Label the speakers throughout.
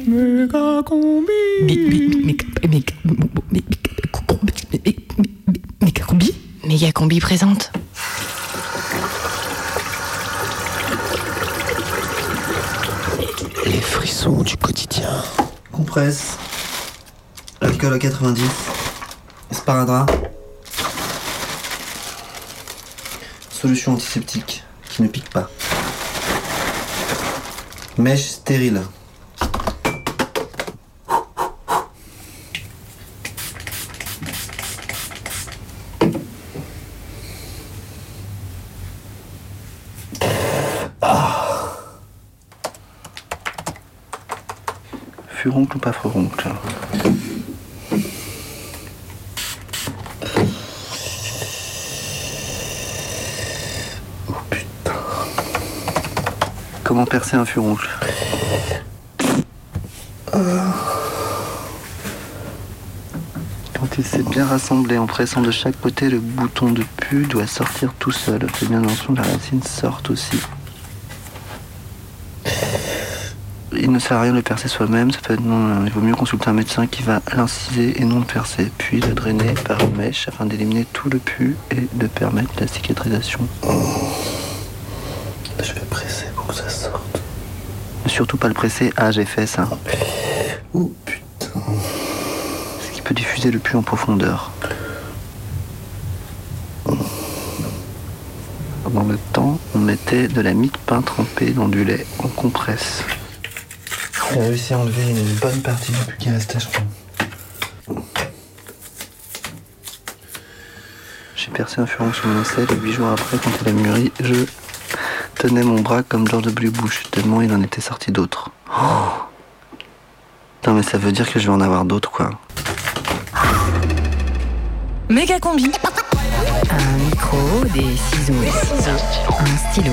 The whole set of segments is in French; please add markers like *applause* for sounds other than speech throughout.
Speaker 1: Méga combi.
Speaker 2: Méga combi présente.
Speaker 3: Les frissons du quotidien.
Speaker 4: Compresse. Alcool à 90. Sparadrap. Solution antiseptique qui ne pique pas. Mèche stérile. Ou pas Oh putain. Comment percer un furoncle Quand il s'est bien rassemblé en pressant de chaque côté, le bouton de pu doit sortir tout seul. Fais bien attention que la racine sorte aussi. Il ne sert à rien de le percer soi-même, ça peut être non, il vaut mieux consulter un médecin qui va l'inciser et non le percer, puis le drainer par une mèche afin d'éliminer tout le pu et de permettre la cicatrisation. Je vais presser pour que ça sorte. Surtout pas le presser, ah j'ai fait ça. Oh putain. Ce qui peut diffuser le pu en profondeur. Dans le temps, on mettait de la mie de pain trempée dans du lait en compresse. J'ai réussi à enlever une bonne partie du pu qui restait, je crois. J'ai percé un furon sur mon aisselle et huit jours après, quand elle a mûri, je tenais mon bras comme George W. Bush, tellement il en était sorti d'autres. Oh non mais ça veut dire que je vais en avoir d'autres, quoi.
Speaker 2: Méga combi. Un micro, des ciseaux, un stylo,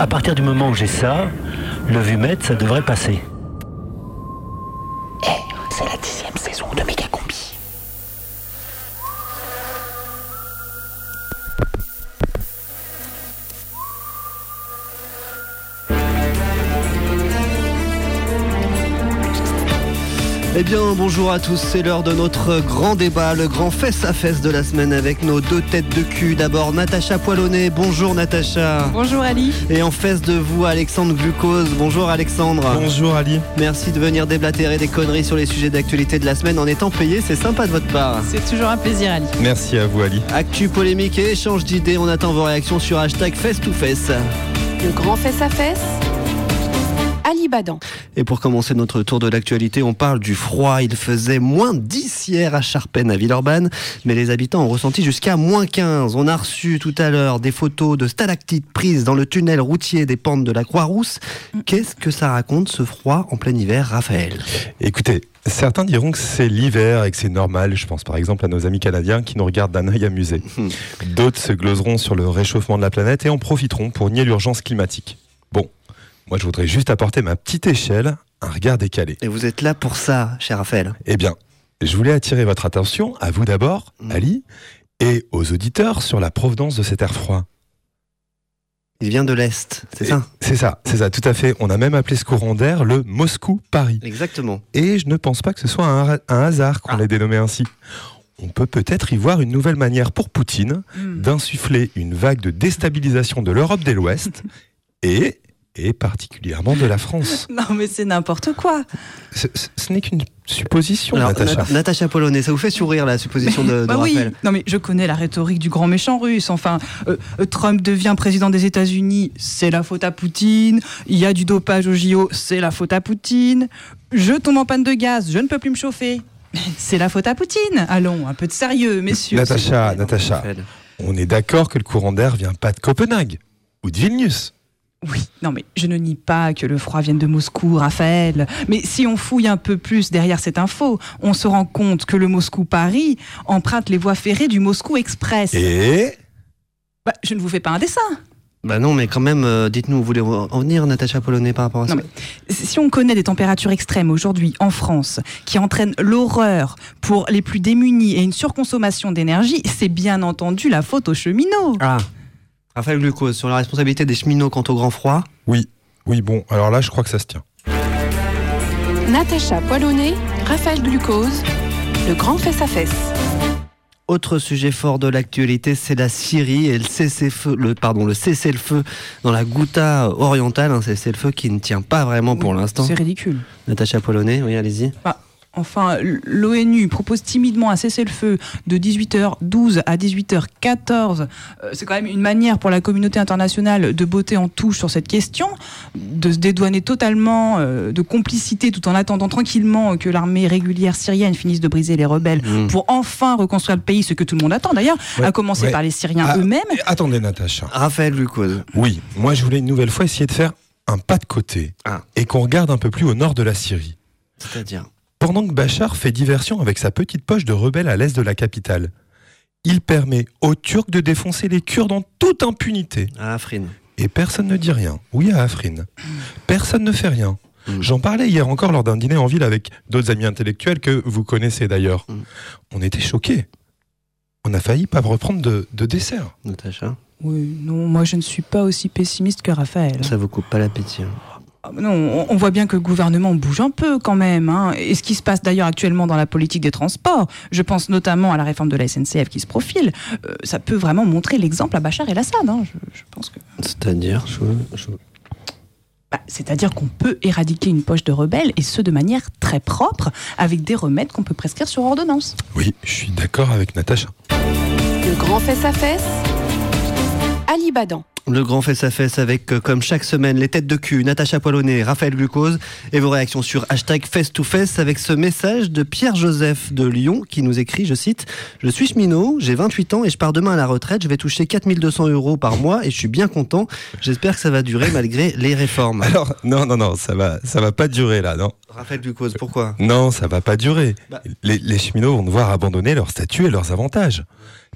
Speaker 2: À
Speaker 5: partir du moment où j'ai ça, le vumètre, ça devrait passer.
Speaker 4: Bien, bonjour à tous, c'est l'heure de notre grand débat, le grand fesse à fesse de la semaine avec nos deux têtes de cul. D'abord, Natacha Poilonnet. Bonjour, Natacha.
Speaker 6: Bonjour Ali.
Speaker 4: Et en face de vous, Alexandre Glucose. Bonjour, Alexandre.
Speaker 7: Bonjour Ali.
Speaker 4: Merci de venir déblatérer des conneries sur les sujets d'actualité de la semaine en étant payé. C'est sympa de votre part.
Speaker 6: C'est toujours un plaisir Ali.
Speaker 7: Merci à vous Ali.
Speaker 4: Actu, polémique et échange d'idées. On attend vos réactions sur hashtag face to face.
Speaker 6: Le grand fesse à fesse. Badan.
Speaker 4: Et pour commencer notre tour de l'actualité, on parle du froid. Il faisait moins 10 hier à Charpennes, à Villeurbanne, mais les habitants ont ressenti jusqu'à moins 15. On a reçu tout à l'heure des photos de stalactites prises dans le tunnel routier des pentes de la Croix-Rousse. Qu'est-ce que ça raconte ce froid en plein hiver, Raphaël?
Speaker 7: Écoutez, certains diront que c'est l'hiver et que c'est normal. Je pense par exemple à nos amis canadiens qui nous regardent d'un œil amusé. D'autres se gloseront sur le réchauffement de la planète et en profiteront pour nier l'urgence climatique. Moi je voudrais juste apporter ma petite échelle, un regard décalé.
Speaker 4: Et vous êtes là pour ça, cher Raphaël.
Speaker 7: Eh bien, je voulais attirer votre attention, à vous d'abord,
Speaker 4: Mm.
Speaker 7: Ali, et aux auditeurs sur la provenance de cet air froid.
Speaker 4: Il vient de l'Est, c'est ça?
Speaker 7: C'est ça, c'est ça, tout à fait. On a même appelé ce courant d'air le Moscou-Paris.
Speaker 4: Exactement.
Speaker 7: Et je ne pense pas que ce soit un, un hasard qu'on
Speaker 4: Ah.
Speaker 7: l'ait dénommé ainsi. On peut peut-être y voir une nouvelle manière pour Poutine
Speaker 6: Hmm.
Speaker 7: d'insuffler une vague de déstabilisation de l'Europe de l'Ouest *laughs* et, et particulièrement de la France. *laughs*
Speaker 6: Non mais c'est n'importe quoi.
Speaker 7: Ce, ce- ce n'est qu'une supposition,
Speaker 4: Alors,
Speaker 7: Natacha.
Speaker 4: Nat- Natacha Polonais, ça vous fait sourire la supposition de, de
Speaker 6: bah oui.
Speaker 4: Raphaël
Speaker 6: Non mais je connais la rhétorique du grand méchant russe. Enfin, euh, euh, Trump devient président des États-Unis, c'est la faute à Poutine. Il y a du dopage au JO, c'est la faute à Poutine. Je tombe en panne de gaz, je ne peux plus me chauffer. *laughs* C'est la faute à Poutine. Allons, un peu de sérieux, messieurs.
Speaker 7: Natacha, Natacha, on est d'accord que le courant d'air vient pas de Copenhague ou de Vilnius.
Speaker 6: Oui, non mais je ne nie pas que le froid vienne de Moscou, Raphaël. Mais si on fouille un peu plus derrière cette info, on se rend compte que le Moscou-Paris emprunte les voies ferrées du Moscou Express.
Speaker 7: Et
Speaker 6: Bah, je ne vous fais pas un dessin.
Speaker 4: Bah non, mais quand même, euh, dites-nous, vous voulez en venir, Natacha Polonais, par rapport à ça
Speaker 6: Non, Si on connaît des températures extrêmes aujourd'hui en France qui entraînent l'horreur pour les plus démunis et une surconsommation d'énergie, c'est bien entendu la faute aux cheminots.
Speaker 4: Ah, Raphaël Glucose, sur la responsabilité des cheminots quant au grand froid.
Speaker 7: oui, oui, bon, alors là, je crois que ça se tient.
Speaker 8: Natacha Poilonné, Raphaël Glucose, le grand fesse-à-fesse.
Speaker 4: Autre sujet fort de l'actualité, c'est la Syrie et le cessez-feu, le pardon, le cessez-le-feu dans la Ghouta orientale, un cessez-le-feu qui ne tient pas vraiment pour l'instant.
Speaker 6: C'est ridicule.
Speaker 4: Natacha Polonais, oui, allez-y.
Speaker 6: Enfin, l'ONU propose timidement un cessez-le-feu de 18h12 à 18h14. Euh, C'est quand même une manière pour la communauté internationale de botter en touche sur cette question, de se dédouaner totalement euh, de complicité tout en attendant tranquillement que l'armée régulière syrienne finisse de briser les rebelles
Speaker 4: Mm.
Speaker 6: pour enfin reconstruire le pays, ce que tout le monde attend d'ailleurs,
Speaker 7: Ouais,
Speaker 6: à commencer
Speaker 7: ouais.
Speaker 6: par les Syriens
Speaker 7: Ah,
Speaker 6: eux-mêmes.
Speaker 7: Attendez, Natacha.
Speaker 4: Raphaël Glucose.
Speaker 7: Oui, moi, je voulais une nouvelle fois essayer de faire un pas de côté
Speaker 4: Ah.
Speaker 7: et qu'on regarde un peu plus au nord de la Syrie.
Speaker 4: C'est-à-dire
Speaker 7: Pendant que Bachar fait diversion avec sa petite poche de rebelles à l'est de la capitale, il permet aux Turcs de défoncer les Kurdes en toute impunité.
Speaker 4: à Afrin.
Speaker 7: Et personne ne dit rien. Oui, à Afrin. Personne ne fait rien.
Speaker 4: Mm.
Speaker 7: J'en parlais hier encore lors d'un dîner en ville avec d'autres amis intellectuels que vous connaissez d'ailleurs.
Speaker 4: Mm.
Speaker 7: On était choqués. On a failli pas reprendre de, de dessert.
Speaker 4: Natacha,
Speaker 6: Oui, non, moi je ne suis pas aussi pessimiste que Raphaël.
Speaker 4: ça vous coupe pas l'appétit. hein.
Speaker 6: Ah, Non, on- voit bien que le gouvernement bouge un peu quand même. hein. Et ce qui se passe d'ailleurs actuellement dans la politique des transports, je pense notamment à la réforme de la SNCF qui se profile, euh, ça peut vraiment montrer l'exemple à Bachar el-Assad. hein. Je, je pense que.
Speaker 4: C'est-à-dire je- je-
Speaker 6: Bah, C'est-à-dire qu'on peut éradiquer une poche de rebelles et ce de manière très propre, avec des remèdes qu'on peut prescrire sur ordonnance.
Speaker 7: Oui, je suis d'accord avec Natacha.
Speaker 8: Le grand fesse-à-fesse, Ali Badan.
Speaker 4: Le grand face-à-face avec, euh, comme chaque semaine, les têtes de cul, Natacha Poilonnet, Raphaël Glucose, et vos réactions sur hashtag face-to-face avec ce message de Pierre-Joseph de Lyon qui nous écrit, je cite, Je suis cheminot, j'ai 28 ans et je pars demain à la retraite, je vais toucher 4200 euros par mois et je suis bien content. J'espère que ça va durer malgré les réformes.
Speaker 7: Alors, non, non, non, ça va, ça va pas durer là, non.
Speaker 4: Raphaël Glucose, pourquoi?
Speaker 7: Non, ça va pas durer.
Speaker 4: Bah.
Speaker 7: Les, les cheminots vont devoir abandonner leur statut et leurs avantages.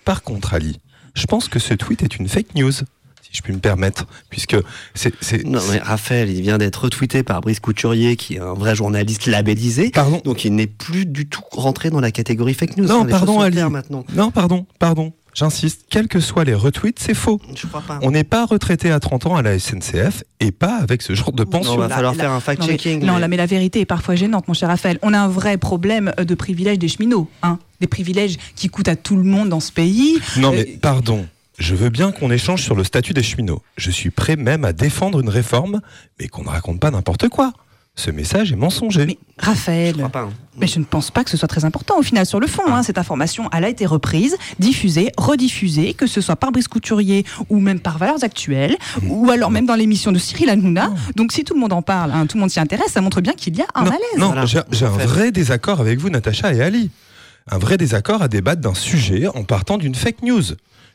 Speaker 7: Par contre, Ali, je pense que ce tweet est une fake news, si je puis me permettre, puisque c'est...
Speaker 4: Non mais Raphaël, il vient d'être retweeté par Brice Couturier qui est un vrai journaliste labellisé.
Speaker 7: Pardon
Speaker 4: Donc il n'est plus du tout rentré dans la catégorie fake news.
Speaker 7: Non,
Speaker 4: les
Speaker 7: pardon, Ali.
Speaker 4: maintenant.
Speaker 7: Non, pardon, pardon. J'insiste, quels que soient les retweets, c'est faux.
Speaker 4: Je crois pas.
Speaker 7: On n'est pas retraité à 30 ans à la SNCF et pas avec ce genre de
Speaker 4: Non,
Speaker 7: pension.
Speaker 4: va
Speaker 6: Là,
Speaker 4: falloir faire un
Speaker 6: Non, mais,
Speaker 4: fact-checking.
Speaker 6: non,
Speaker 4: mais-
Speaker 6: là, mais la vérité est parfois gênante, mon cher Raphaël. On a un vrai problème euh, de privilèges des cheminots. Hein des privilèges qui coûtent à tout le monde dans ce pays.
Speaker 7: Non,
Speaker 6: Euh,
Speaker 7: mais pardon. Je veux bien qu'on échange sur le statut des cheminots. Je suis prêt même à défendre une réforme, mais qu'on ne raconte pas n'importe quoi. Ce message est mensonger.
Speaker 6: Mais Raphaël,
Speaker 4: Je crois pas. hein.
Speaker 6: Mais je ne pense pas que ce soit très important au final sur le fond. hein. Cette information, elle a été reprise, diffusée, rediffusée, que ce soit par Brice Couturier ou même par Valeurs Actuelles, ou alors même dans l'émission de Cyril Hanouna. Donc si tout le monde en parle, hein, tout le monde s'y intéresse, ça montre bien qu'il y a un
Speaker 7: non,
Speaker 6: malaise.
Speaker 7: non,
Speaker 4: Voilà.
Speaker 7: j'ai un vrai désaccord avec vous, Natacha et Ali. Un vrai désaccord à débattre d'un sujet en partant d'une fake news.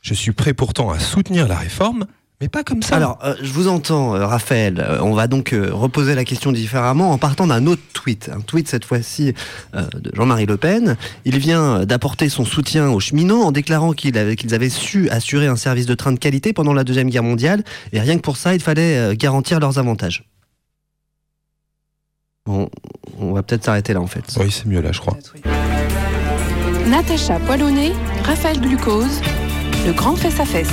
Speaker 7: Je suis prêt pourtant à soutenir la réforme, mais pas comme ça.
Speaker 4: Alors, euh, je vous entends, euh, Raphaël. Euh, on va donc euh, reposer la question différemment en partant d'un autre tweet. Un tweet, cette fois-ci, euh, de Jean-Marie Le Pen. Il vient d'apporter son soutien aux cheminots en déclarant qu'il avait- qu'ils avaient su assurer un service de train de qualité pendant la Deuxième Guerre mondiale. Et rien que pour ça, il fallait euh, garantir leurs avantages. Bon, on va peut-être s'arrêter là, en fait.
Speaker 7: oui, c'est mieux là, je crois.
Speaker 8: Natacha Poilonné, Raphaël Glucose, le grand fesse-à-fesse.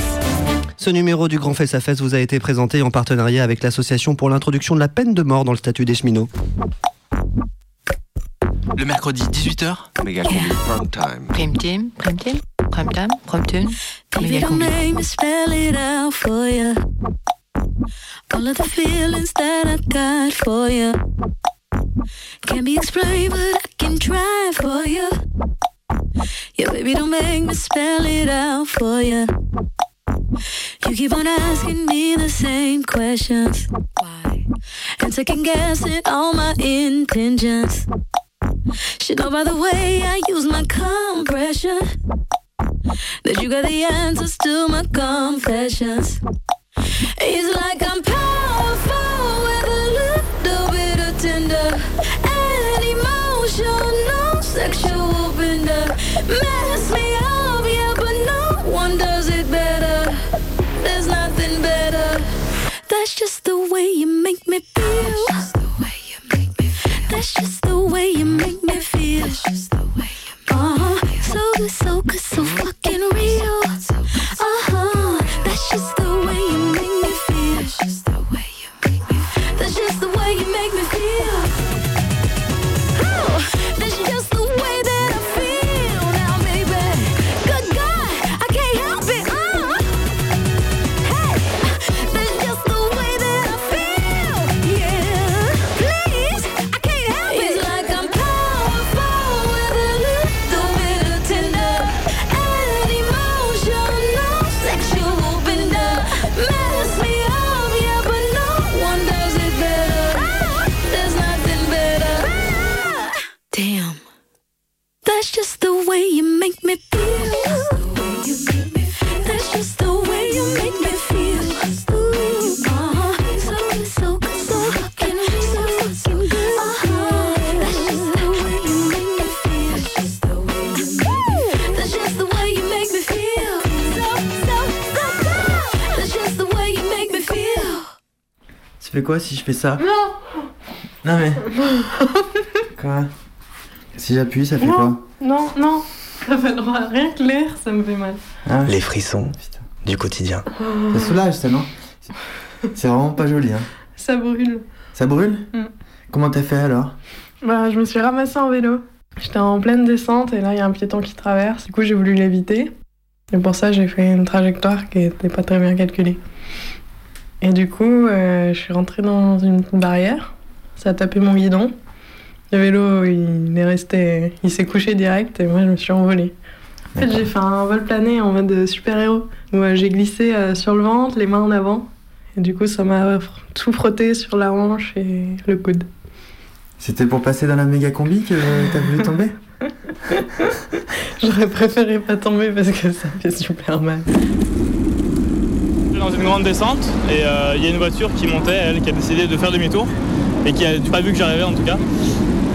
Speaker 4: Ce numéro du Grand Fest à Fest vous a été présenté en partenariat avec l'Association pour l'introduction de la peine de mort dans le statut des cheminots.
Speaker 1: Le mercredi 18h,
Speaker 3: Méga combi prime time.
Speaker 8: Prime team, prime team, prime time, prime tune.
Speaker 9: Baby,
Speaker 8: Méga
Speaker 9: don't
Speaker 8: combi.
Speaker 9: make me spell it out for you. All of the feelings that I got for you can't be explained, but I can try for you. Yeah, baby, don't make me spell it out for you. You keep on asking me the same questions. Why? And second guessing all my intentions. Should know by the way I use my compression that you got the answers to my confessions. It's like I'm powerless. That's just the way you make me feel. That's just the way you make me feel. That's just the way Uh-huh. So good, so good, so fucking real. Uh-huh. Way you make me feel. That's just the way you make me feel. Ooh. So good, so good, so fucking, so fucking good. That's just the way you make me feel. That's just the way you make me feel. So, so, so good. That's just the way you make me feel.
Speaker 10: Ça fait quoi si je fais ça?
Speaker 11: Non
Speaker 10: Non mais. *laughs* Quoi? Si j'appuie, ça fait
Speaker 11: Non.
Speaker 10: quoi
Speaker 11: Non, non, ça fait droit. Rien que l'air, ça me fait mal.
Speaker 10: Ah,
Speaker 1: Les frissons du quotidien.
Speaker 10: Ça soulage, ça, non C'est vraiment pas joli, hein.
Speaker 11: Ça brûle.
Speaker 10: Ça brûle
Speaker 11: Mm.
Speaker 10: Comment t'as fait alors
Speaker 11: Bah, je me suis ramassée en vélo. J'étais en pleine descente et là, il y a un piéton qui traverse. Du coup, j'ai voulu l'éviter. Et pour ça, j'ai fait une trajectoire qui était pas très bien calculée. Et du coup, euh, je suis rentrée dans une barrière. Ça a tapé mon guidon. Le vélo, il est resté, il s'est couché direct et moi, je me suis envolée. En fait, j'ai fait un vol plané en mode super-héros. Où euh, j'ai glissé euh, sur le ventre, les mains en avant. Et du coup, ça m'a tout frotté sur la hanche et le coude.
Speaker 10: C'était pour passer dans la méga combi que t'as voulu tomber? *laughs*
Speaker 11: J'aurais préféré pas tomber parce que ça fait super mal.
Speaker 12: Dans une grande descente et euh, il y a une voiture qui montait, elle, qui a décidé de faire demi-tour et qui a pas vu que j'arrivais en tout cas.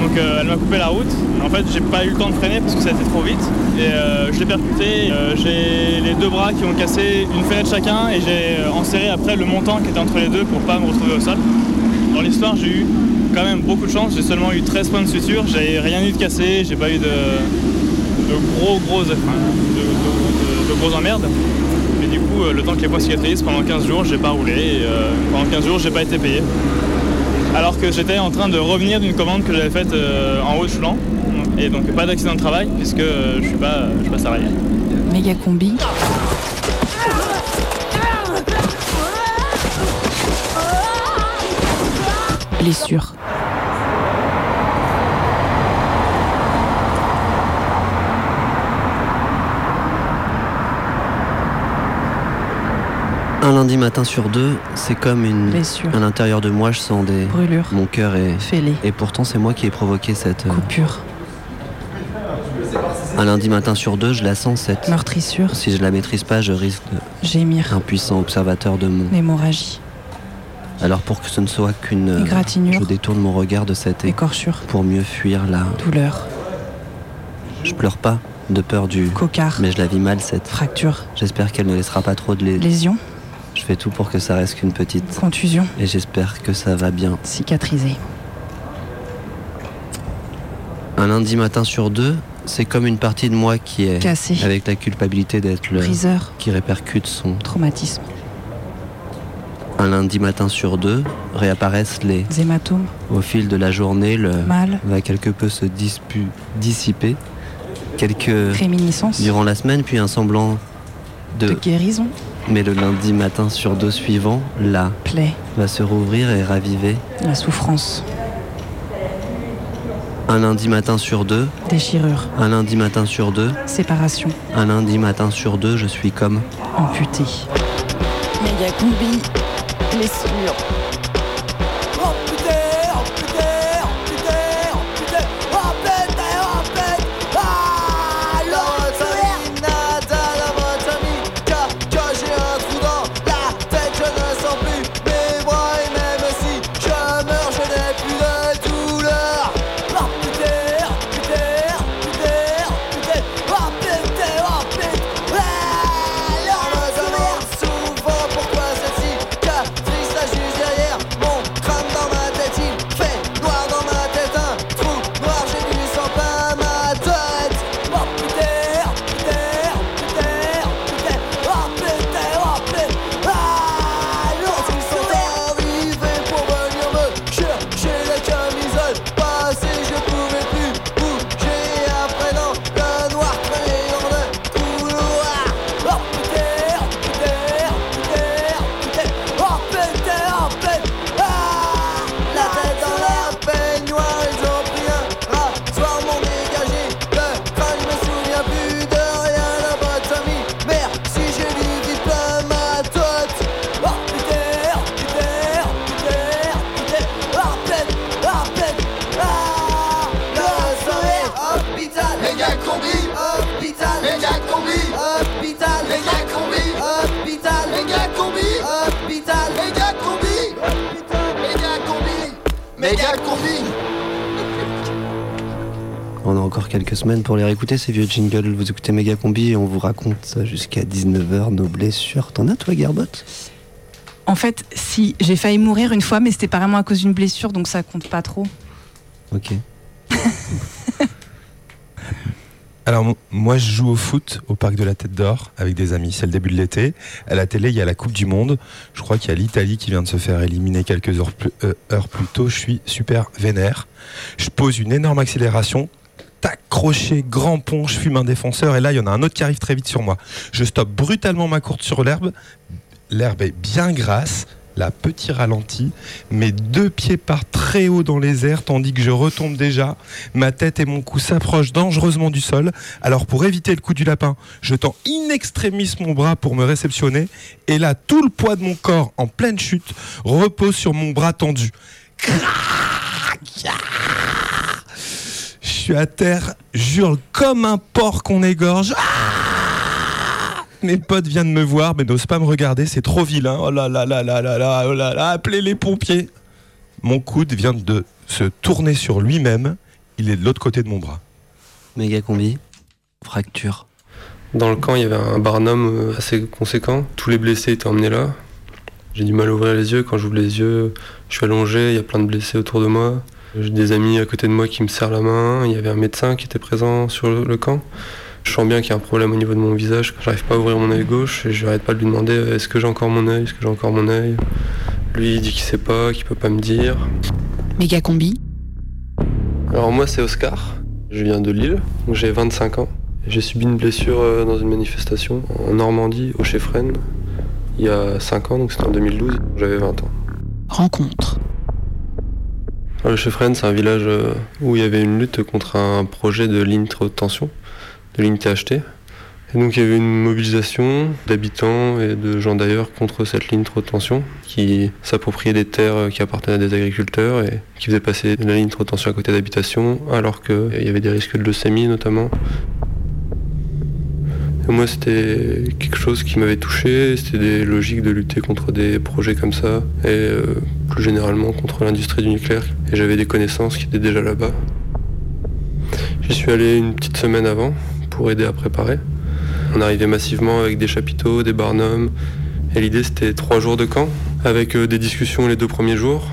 Speaker 12: Donc euh, elle m'a coupé la route. En fait, j'ai pas eu le temps de freiner parce que ça a été trop vite et euh, je l'ai percuté. Euh, j'ai les deux bras qui ont cassé une fenêtre chacun et j'ai enserré après le montant qui était entre les deux pour pas me retrouver au sol. Dans l'histoire, j'ai eu quand même beaucoup de chance. J'ai seulement eu 13 points de suture. J'ai rien eu de cassé. J'ai pas eu de, gros gros de, de- emmerdes. Mais du coup, le temps que les points cicatrisent, pendant 15 jours, j'ai pas roulé. Et, pendant 15 jours, j'ai pas été payé. Alors que j'étais en train de revenir d'une commande que j'avais faite euh, en haut de Choulan. Et donc pas d'accident de travail puisque euh, je suis pas, je suis pas salarié.
Speaker 6: Méga combi. Blessure.
Speaker 4: Un lundi matin sur deux, c'est comme une.
Speaker 6: Blessure.
Speaker 4: À l'intérieur de moi, je sens des.
Speaker 6: Brûlure.
Speaker 4: Mon cœur est.
Speaker 6: Fêlé.
Speaker 4: Et pourtant, c'est moi qui ai provoqué cette. euh,
Speaker 6: Coupure.
Speaker 4: Un lundi matin sur deux, je la sens cette.
Speaker 6: Meurtrissure.
Speaker 4: Si je la maîtrise pas, je risque de.
Speaker 6: Gémir.
Speaker 4: Impuissant observateur de mon.
Speaker 6: Hémorragie.
Speaker 4: Alors pour que ce ne soit qu'une. euh,
Speaker 6: Égratignure.
Speaker 4: Je détourne mon regard de cette.
Speaker 6: Écorchure.
Speaker 4: Pour mieux fuir la.
Speaker 6: Douleur.
Speaker 4: Je pleure pas de peur du.
Speaker 6: Cocard.
Speaker 4: Mais je la vis mal cette.
Speaker 6: Fracture.
Speaker 4: J'espère qu'elle ne laissera pas trop de lait.
Speaker 6: Lésion.
Speaker 4: Tout pour que ça reste qu'une petite.
Speaker 6: Contusion.
Speaker 4: Et j'espère que ça va bien.
Speaker 6: Cicatrisé.
Speaker 4: Un lundi matin sur deux, c'est comme une partie de moi qui est
Speaker 6: Cassée.
Speaker 4: avec la culpabilité d'être le
Speaker 6: Briseur.
Speaker 4: qui répercute son
Speaker 6: Traumatisme.
Speaker 4: un lundi matin sur deux réapparaissent les
Speaker 6: Hématome.
Speaker 4: au fil de la journée le
Speaker 6: Mal.
Speaker 4: va quelque peu se dispu- dissiper quelques
Speaker 6: Réminiscence.
Speaker 4: durant la semaine puis un semblant de,
Speaker 6: De guérison.
Speaker 4: Mais le lundi matin sur deux suivant là
Speaker 6: Plaie.
Speaker 4: va se rouvrir et raviver
Speaker 6: La souffrance.
Speaker 4: un lundi matin sur deux
Speaker 6: Déchirure.
Speaker 4: un lundi matin sur deux
Speaker 6: Séparation.
Speaker 4: un lundi matin sur deux je suis comme
Speaker 6: Amputé. Méga combi. Blessure.
Speaker 4: Pour les réécouter, ces vieux jingles. Vous écoutez Méga Combi et on vous raconte jusqu'à 19h nos blessures. T'en as, toi, Gerbot
Speaker 6: En fait, si, j'ai failli mourir une fois, mais c'était pas vraiment à cause d'une blessure, donc ça compte pas trop.
Speaker 4: Ok. *laughs*
Speaker 7: Alors moi je joue au foot au parc de la Tête d'Or avec des amis, c'est le début de l'été. À la télé il y a la Coupe du Monde, je crois qu'il y a l'Italie qui vient de se faire éliminer quelques heures plus, euh, heures plus tôt, je suis super vénère. Je pose une énorme accélération, tac, crochet, grand pont, fume un défenseur et là il y en a un autre qui arrive très vite sur moi. Je stoppe brutalement ma course sur l'herbe, l'herbe est bien grasse, la petit ralenti, mes deux pieds partent très haut dans les airs tandis que je retombe déjà. Ma tête et mon cou s'approchent dangereusement du sol. Alors pour éviter le coup du lapin, je tends in extremis mon bras pour me réceptionner. Et là, tout le poids de mon corps en pleine chute repose sur mon bras tendu. Suis à terre, j'hurle comme un porc qu'on égorge. Ah Mes potes viennent me voir, mais n'osent pas me regarder, c'est trop vilain. Oh là là là là là là, oh là là, appelez les pompiers. Mon coude vient de se tourner sur lui-même, il est de l'autre côté de mon bras.
Speaker 4: Méga Combi, fracture.
Speaker 13: Dans le camp, il y avait un barnum euh, assez conséquent. Tous les blessés étaient emmenés là. J'ai du mal à ouvrir les yeux. Quand j'ouvre les yeux, je suis allongé, il y a plein de blessés autour de moi. J'ai des amis à côté de moi qui me serrent la main. Il y avait un médecin qui était présent sur le, camp. Je sens bien qu'il y a un problème au niveau de mon visage. J'arrive pas à ouvrir mon œil gauche et je n'arrête pas de lui demander euh, est-ce que j'ai encore mon œil? Est-ce que j'ai encore mon œil? Lui, il dit qu'il sait pas, qu'il peut pas me dire.
Speaker 2: Méga combi.
Speaker 13: Alors moi c'est Oscar, je viens de Lille, donc j'ai 25 ans. J'ai subi une blessure euh, dans une manifestation en Normandie, au Chefren, il y a 5 ans, donc c'était en 2012, j'avais 20 ans.
Speaker 2: Rencontre.
Speaker 13: Alors, le Chefren c'est un village euh, où il y avait une lutte contre un projet de ligne très haute tension, de ligne THT. Et donc il y avait une mobilisation d'habitants et de gens d'ailleurs contre cette ligne trop haute tension qui s'appropriaient des terres euh, qui appartenaient à des agriculteurs et qui faisaient passer la ligne trop haute tension à côté d'habitations alors qu'il y avait des risques de leucémie notamment. Et moi c'était quelque chose qui m'avait touché, c'était des logiques de lutter contre des projets comme ça et euh, plus généralement contre l'industrie du nucléaire. Et j'avais des connaissances qui étaient déjà là-bas. J'y suis allé une petite semaine avant pour aider à préparer. On arrivait massivement avec des chapiteaux, des barnums. Et l'idée c'était trois jours de camp, avec euh, des discussions les deux premiers jours.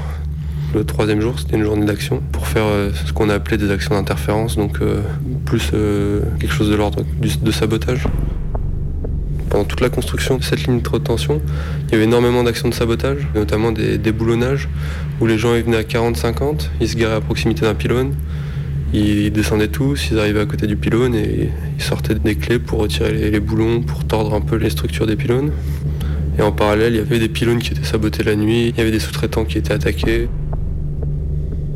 Speaker 13: Le troisième jour c'était une journée d'action pour faire euh, ce qu'on a appelé des actions d'interférence, donc euh, plus euh, quelque chose de l'ordre de sabotage. Pendant toute la construction de cette ligne de tension, il y avait énormément d'actions de sabotage, notamment des déboulonnages, où les gens venaient à 40-50, ils se garaient à proximité d'un pylône, ils descendaient tous, ils arrivaient à côté du pylône et ils sortaient des clés pour retirer les boulons, pour tordre un peu les structures des pylônes. Et en parallèle, il y avait des pylônes qui étaient sabotés la nuit, il y avait des sous-traitants qui étaient attaqués.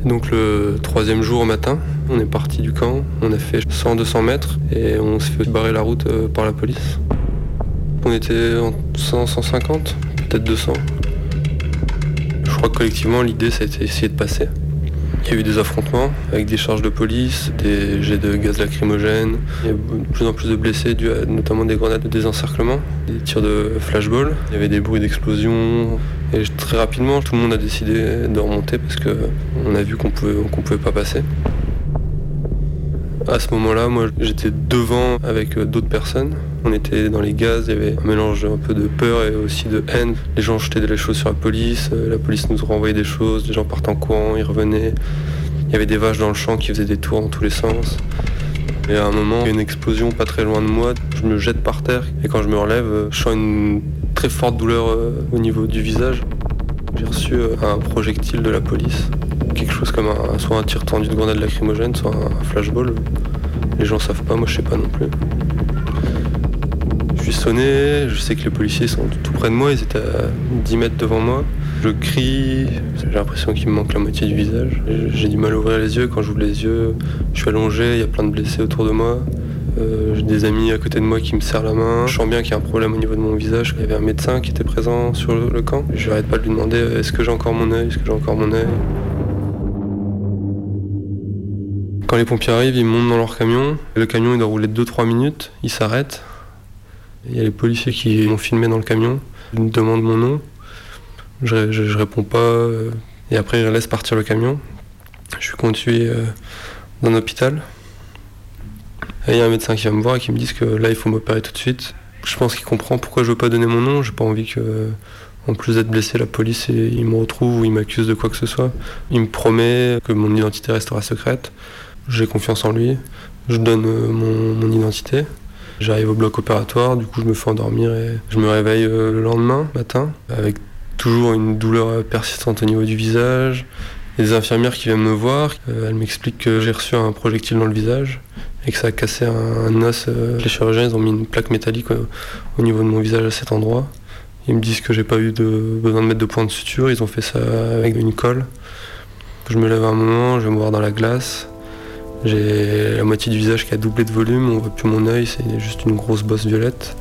Speaker 13: Donc le troisième jour au matin, on est parti du camp, on a fait 100-200 mètres et on s'est fait barrer la route euh, par la police. On était en 100-150, peut-être 200. Je crois que collectivement l'idée été d'essayer de passer. Il y a eu des affrontements avec des charges de police, des jets de gaz lacrymogène. Il y a de plus en plus de blessés, dû à notamment des grenades de désencerclement, des tirs de flashball. Il y avait des bruits d'explosion. Et très rapidement, tout le monde a décidé de remonter parce qu'on a vu qu'on pouvait, pouvait pas passer. À ce moment-là, moi, j'étais devant avec euh, d'autres personnes. On était dans les gaz, il y avait un mélange un peu de peur et aussi de haine. Les gens jetaient des choses sur la police, euh, la police nous renvoyait des choses, les gens partaient en courant, ils revenaient. Il y avait des vaches dans le champ qui faisaient des tours dans tous les sens. Et à un moment, il y a une explosion pas très loin de moi. Je me jette par terre et quand je me relève, euh, je sens une très forte douleur euh, au niveau du visage. J'ai reçu un projectile de la police. Quelque chose comme soit un tir tendu de grenade lacrymogène, soit un flashball. Les gens savent pas, moi je sais pas non plus. Je sais que les policiers sont tout près de moi, ils étaient à 10 mètres devant moi. Je crie, j'ai l'impression qu'il me manque la moitié du visage. J'ai du mal à ouvrir les yeux, quand j'ouvre les yeux, je suis allongé, il y a plein de blessés autour de moi. Euh, j'ai des amis à côté de moi qui me serrent la main. Je sens bien qu'il y a un problème au niveau de mon visage. Il y avait un médecin qui était présent sur le, camp. Je n'arrête pas de lui demander euh, est-ce que j'ai encore mon œil Est-ce que j'ai encore mon œil? Quand les pompiers arrivent, ils montent dans leur camion. Le camion il doit rouler 2-3 minutes. Ils s'arrêtent. Il y a les policiers qui m'ont filmé dans le camion. Ils me demandent mon nom. Je, je- je réponds pas. euh, Et après, il laisse partir le camion. Je suis conduit euh, dans un hôpital. Il y a un médecin qui vient me voir et qui me dit que là, il faut m'opérer tout de suite. Je pense qu'il comprend pourquoi je veux pas donner mon nom. J'ai pas envie que, en plus d'être blessé, la police il me retrouve ou il m'accuse de quoi que ce soit. Il me promet que mon identité restera secrète. J'ai confiance en lui. Je donne euh, mon identité. J'arrive au bloc opératoire, du coup je me fais endormir et je me réveille euh, le lendemain matin avec toujours une douleur persistante au niveau du visage. Des infirmières qui viennent me voir, euh, elles m'expliquent que j'ai reçu un projectile dans le visage et que ça a cassé un, os. euh, Les chirurgiens ils ont mis une plaque métallique au, au niveau de mon visage à cet endroit. Ils me disent que j'ai pas eu besoin de mettre de points de suture, ils ont fait ça avec une colle. Je me lève un moment, je vais me voir dans la glace. J'ai la moitié du visage qui a doublé de volume, on voit plus mon œil, c'est juste une grosse bosse violette.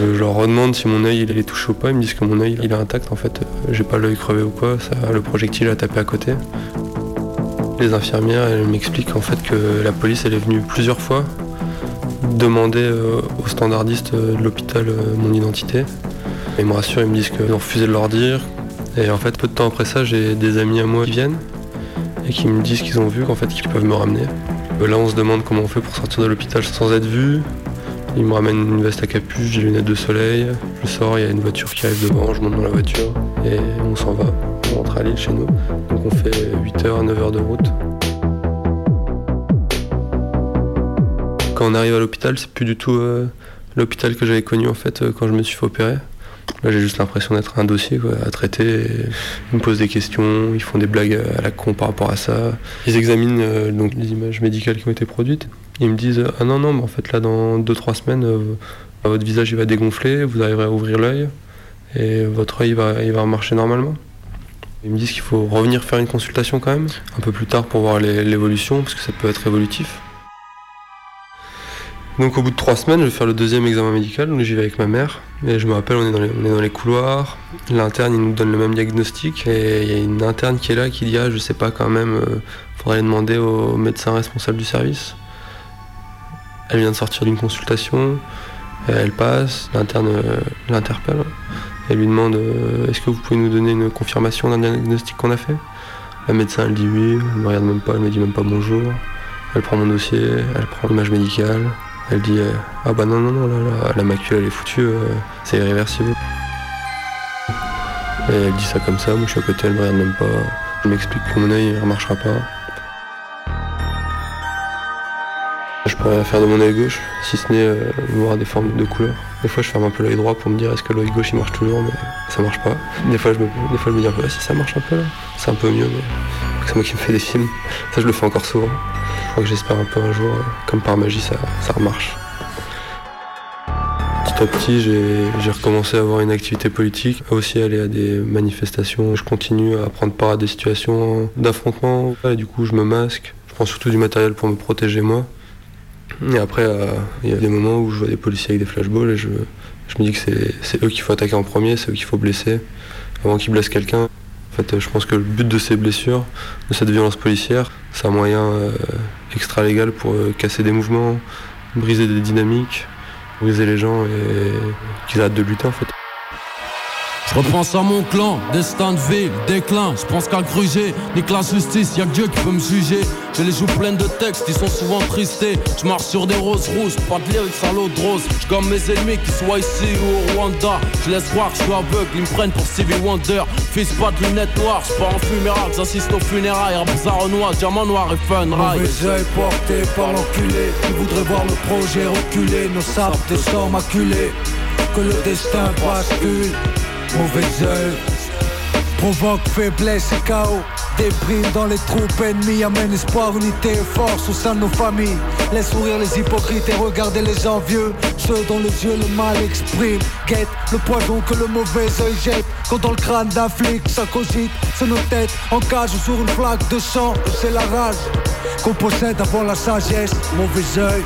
Speaker 13: Euh, Je leur redemande si mon œil il est touché ou pas, ils me disent que mon œil il est intact en fait, Euh, j'ai pas l'œil crevé ou quoi, le projectile a tapé à côté. Les infirmières elles m'expliquent en fait que la police elle est venue plusieurs fois demander euh, aux standardistes de l'hôpital mon identité. Ils me rassurent, ils me disent qu'ils ont refusé de leur dire. Et en fait peu de temps après ça j'ai des amis à moi qui viennent et qui me disent qu'ils ont vu qu'en fait qu'ils peuvent me ramener. Là on se demande comment on fait pour sortir de l'hôpital sans être vu. Ils me ramènent une veste à capuche, des lunettes de soleil. Je sors, il y a une voiture qui arrive devant, je monte dans la voiture et on s'en va. On rentre à Lille chez nous. Donc on fait 8h à 9h de route. Quand on arrive à l'hôpital, c'est plus du tout euh, l'hôpital que j'avais connu en fait euh, quand je me suis fait opérer. Là j'ai juste l'impression d'être un dossier à traiter. ils me posent des questions, ils font des blagues à la con par rapport à ça. Ils examinent euh, donc les images médicales qui ont été produites. Ils me disent ah non non mais en fait là dans 2-3 semaines euh, votre visage il va dégonfler, vous arriverez à ouvrir l'œil et votre œil il va, il va marcher normalement. Ils me disent qu'il faut revenir faire une consultation quand même, un peu plus tard pour voir l'évolution, parce que ça peut être évolutif. Donc au bout de trois semaines, je vais faire le deuxième examen médical, donc j'y vais avec ma mère. Et je me rappelle, on est dans les, couloirs, l'interne il nous donne le même diagnostic, et il y a une interne qui est là qui dit ah je sais pas quand même, euh, faudrait demander au médecin responsable du service. Elle vient de sortir d'une consultation, elle passe, l'interne euh, l'interpelle, elle lui demande euh, est-ce que vous pouvez nous donner une confirmation d'un diagnostic qu'on a fait? La médecin elle dit oui, elle me regarde même pas, elle me dit même pas bonjour. Elle prend mon dossier, elle prend l'image médicale, elle dit euh, ah bah non non non là, la macule elle est foutue, euh, c'est irréversible. Et elle dit ça comme ça, moi je suis à côté, elle me regarde même pas. Je m'explique que mon œil ne remarchera pas. Je rien faire de mon œil gauche, si ce n'est euh, voir des formes de couleurs. Des fois je ferme un peu l'œil droit pour me dire est-ce que l'œil gauche il marche toujours, mais ça marche pas. Des fois je me, dis un peu ah, si ça marche un peu là, c'est un peu mieux, mais c'est moi qui me fais des films. Ça je le fais encore souvent. Je crois que j'espère un peu un jour, euh, comme par magie, ça, ça remarche. Petit à petit, j'ai recommencé à avoir une activité politique, aussi aller à des manifestations. Je continue à prendre part à des situations d'affrontement. Et du coup, je me masque. Je prends surtout du matériel pour me protéger moi. Et après, euh, il y a des moments où je vois des policiers avec des flashballs et je, me dis que c'est- eux qu'il faut attaquer en premier, c'est eux qu'il faut blesser avant qu'ils blessent quelqu'un. En fait, je pense que le but de ces blessures, de cette violence policière, c'est un moyen euh, extra-légal pour euh, casser des mouvements, briser des dynamiques, briser les gens et qu'ils arrêtent de lutter en fait.
Speaker 14: Je repense à mon clan, destin de ville, déclin. Je pense qu'à gruger, nique la justice, y'a que Dieu qui peut me juger. J'ai les joues pleines de textes, ils sont souvent tristés. Je marche sur des roses rouges, pas de lyrics à l'eau de rose. Je mes ennemis, qu'ils soient ici ou au Rwanda. Je laisse croire que je suis aveugle, ils me prennent pour Stevie Wonder. Fils pas de lunettes noires, je pars en funérailles, j'assiste aux funérailles. À Renoir, diamant noir et fun rail.
Speaker 15: Mauvais porté par l'enculé Qui voudrait voir le projet reculer Nos sables de sang maculés Que le destin bascule Mauvais œil Provoque faiblesse et chaos. Débris dans les troupes ennemies Amène espoir, unité et force au sein de nos familles. Laisse sourire les hypocrites et regarder les envieux. Ceux dont les yeux le mal expriment. Guette le poison que le mauvais œil jette. Quand dans le crâne d'un flic ça cogite C'est nos têtes en cage ou sur une flaque de sang. C'est la rage qu'on possède avant la sagesse. Mauvais œil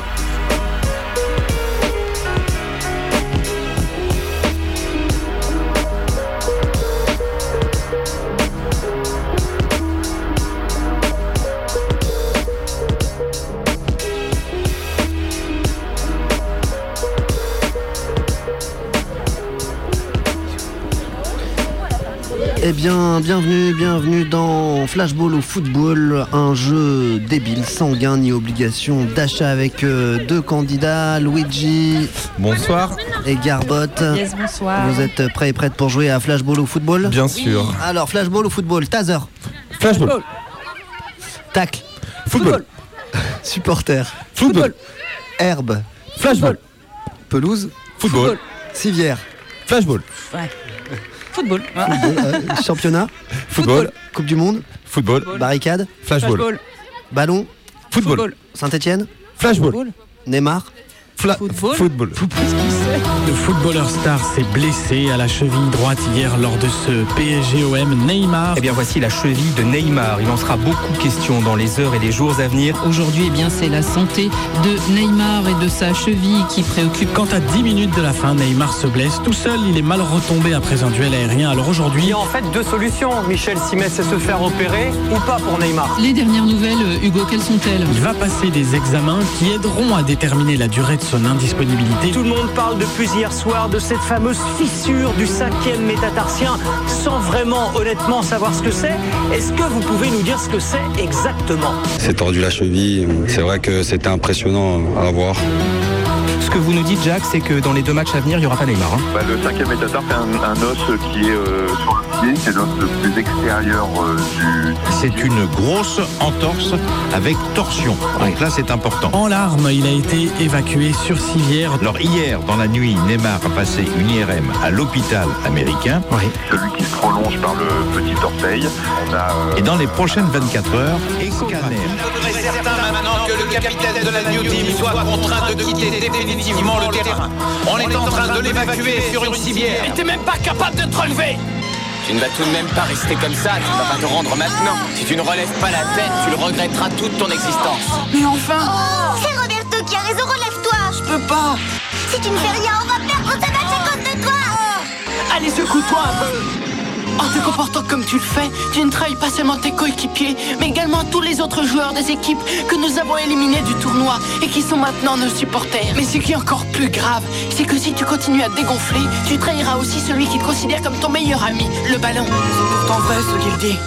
Speaker 4: Eh bien, bienvenue, bienvenue dans Flashball au football, un jeu débile, sanguin, ni obligation d'achat avec euh, deux candidats, Luigi.
Speaker 7: Bonsoir.
Speaker 4: Et Garbot.
Speaker 6: Yes, bonsoir.
Speaker 4: Vous êtes prêts et prêtes pour jouer à Flashball au football?
Speaker 7: Bien sûr.
Speaker 4: Alors, Flashball au football, taser,
Speaker 7: Flashball.
Speaker 4: tacle,
Speaker 7: Football. *laughs*
Speaker 4: supporter,
Speaker 7: Football.
Speaker 4: herbe,
Speaker 7: Flashball.
Speaker 4: pelouse,
Speaker 7: Football.
Speaker 4: civière,
Speaker 7: Flashball.
Speaker 6: Ouais. Football.
Speaker 4: football, euh, championnat,
Speaker 7: Football.
Speaker 4: Coupe du Monde,
Speaker 7: Football.
Speaker 4: barricade,
Speaker 7: Flashball.
Speaker 6: Flashball.
Speaker 4: ballon,
Speaker 7: Football.
Speaker 4: Saint-Etienne,
Speaker 7: Flashball.
Speaker 4: Neymar,
Speaker 7: Fla-
Speaker 6: Football.
Speaker 7: Football.
Speaker 16: Le footballeur star s'est blessé à la cheville droite hier lors de ce PSG-OM Neymar.
Speaker 17: Eh bien voici la cheville de Neymar. Il en sera beaucoup question dans les heures et les jours à venir.
Speaker 18: Aujourd'hui, eh bien, c'est la santé de Neymar et de sa cheville qui préoccupe.
Speaker 16: Quant à 10 minutes de la fin, Neymar se blesse tout seul. Il est mal retombé après un duel aérien. Alors
Speaker 19: Il
Speaker 16: aujourd'hui,
Speaker 19: y a en fait deux solutions. Michel Simès c'est se faire opérer ou pas pour Neymar.
Speaker 18: Les dernières nouvelles, euh, Hugo, quelles sont-elles?
Speaker 16: il va passer des examens qui aideront à déterminer la durée de son indisponibilité.
Speaker 19: Tout le monde parle depuis hier soir de cette fameuse fissure du cinquième métatarsien sans vraiment honnêtement savoir ce que c'est. Est-ce que vous pouvez nous dire ce que c'est exactement?
Speaker 20: C'est tordu la cheville. C'est vrai que c'était impressionnant à voir.
Speaker 17: Ce que vous nous dites, Jacques, c'est que dans les deux matchs à venir, il n'y aura pas Neymar. hein.
Speaker 21: Bah, le cinquième métatarse, c'est un, un os qui est euh, sur le pied, c'est l'os le plus extérieur euh, du.
Speaker 22: C'est une grosse entorse avec torsion. Donc là, c'est important.
Speaker 16: En larmes, il a été évacué sur civière.
Speaker 22: Alors hier, dans la nuit, Neymar a passé une IRM à l'hôpital américain.
Speaker 21: Celui qui se prolonge par le petit orteil. On a. euh,
Speaker 22: Et dans les prochaines 24 heures, scanner.
Speaker 23: Capitaine de la New Team soit contraint de quitter définitivement le terrain. On est en train de l'évacuer sur une civière.
Speaker 24: Mais t'es même pas capable de te relever
Speaker 23: Tu ne vas tout de même pas rester comme ça, tu ne vas pas te rendre maintenant. Si tu ne relèves pas la tête, tu le regretteras toute ton existence.
Speaker 24: Mais enfin
Speaker 25: Oh, c'est Roberto qui a raison, relève-toi
Speaker 24: Je peux pas
Speaker 25: Si tu ne fais rien, on va perdre ce match à cause de toi
Speaker 24: Allez, secoue-toi un peu En te comportant comme tu le fais, tu ne trahis pas seulement tes coéquipiers, mais également tous les autres joueurs des équipes que nous avons éliminés du tournoi et qui sont maintenant nos supporters. Mais ce qui est encore plus grave, c'est que si tu continues à dégonfler, tu trahiras aussi celui qui te considère comme ton meilleur ami, le ballon. C'est pourtant vrai ce qu'il dit.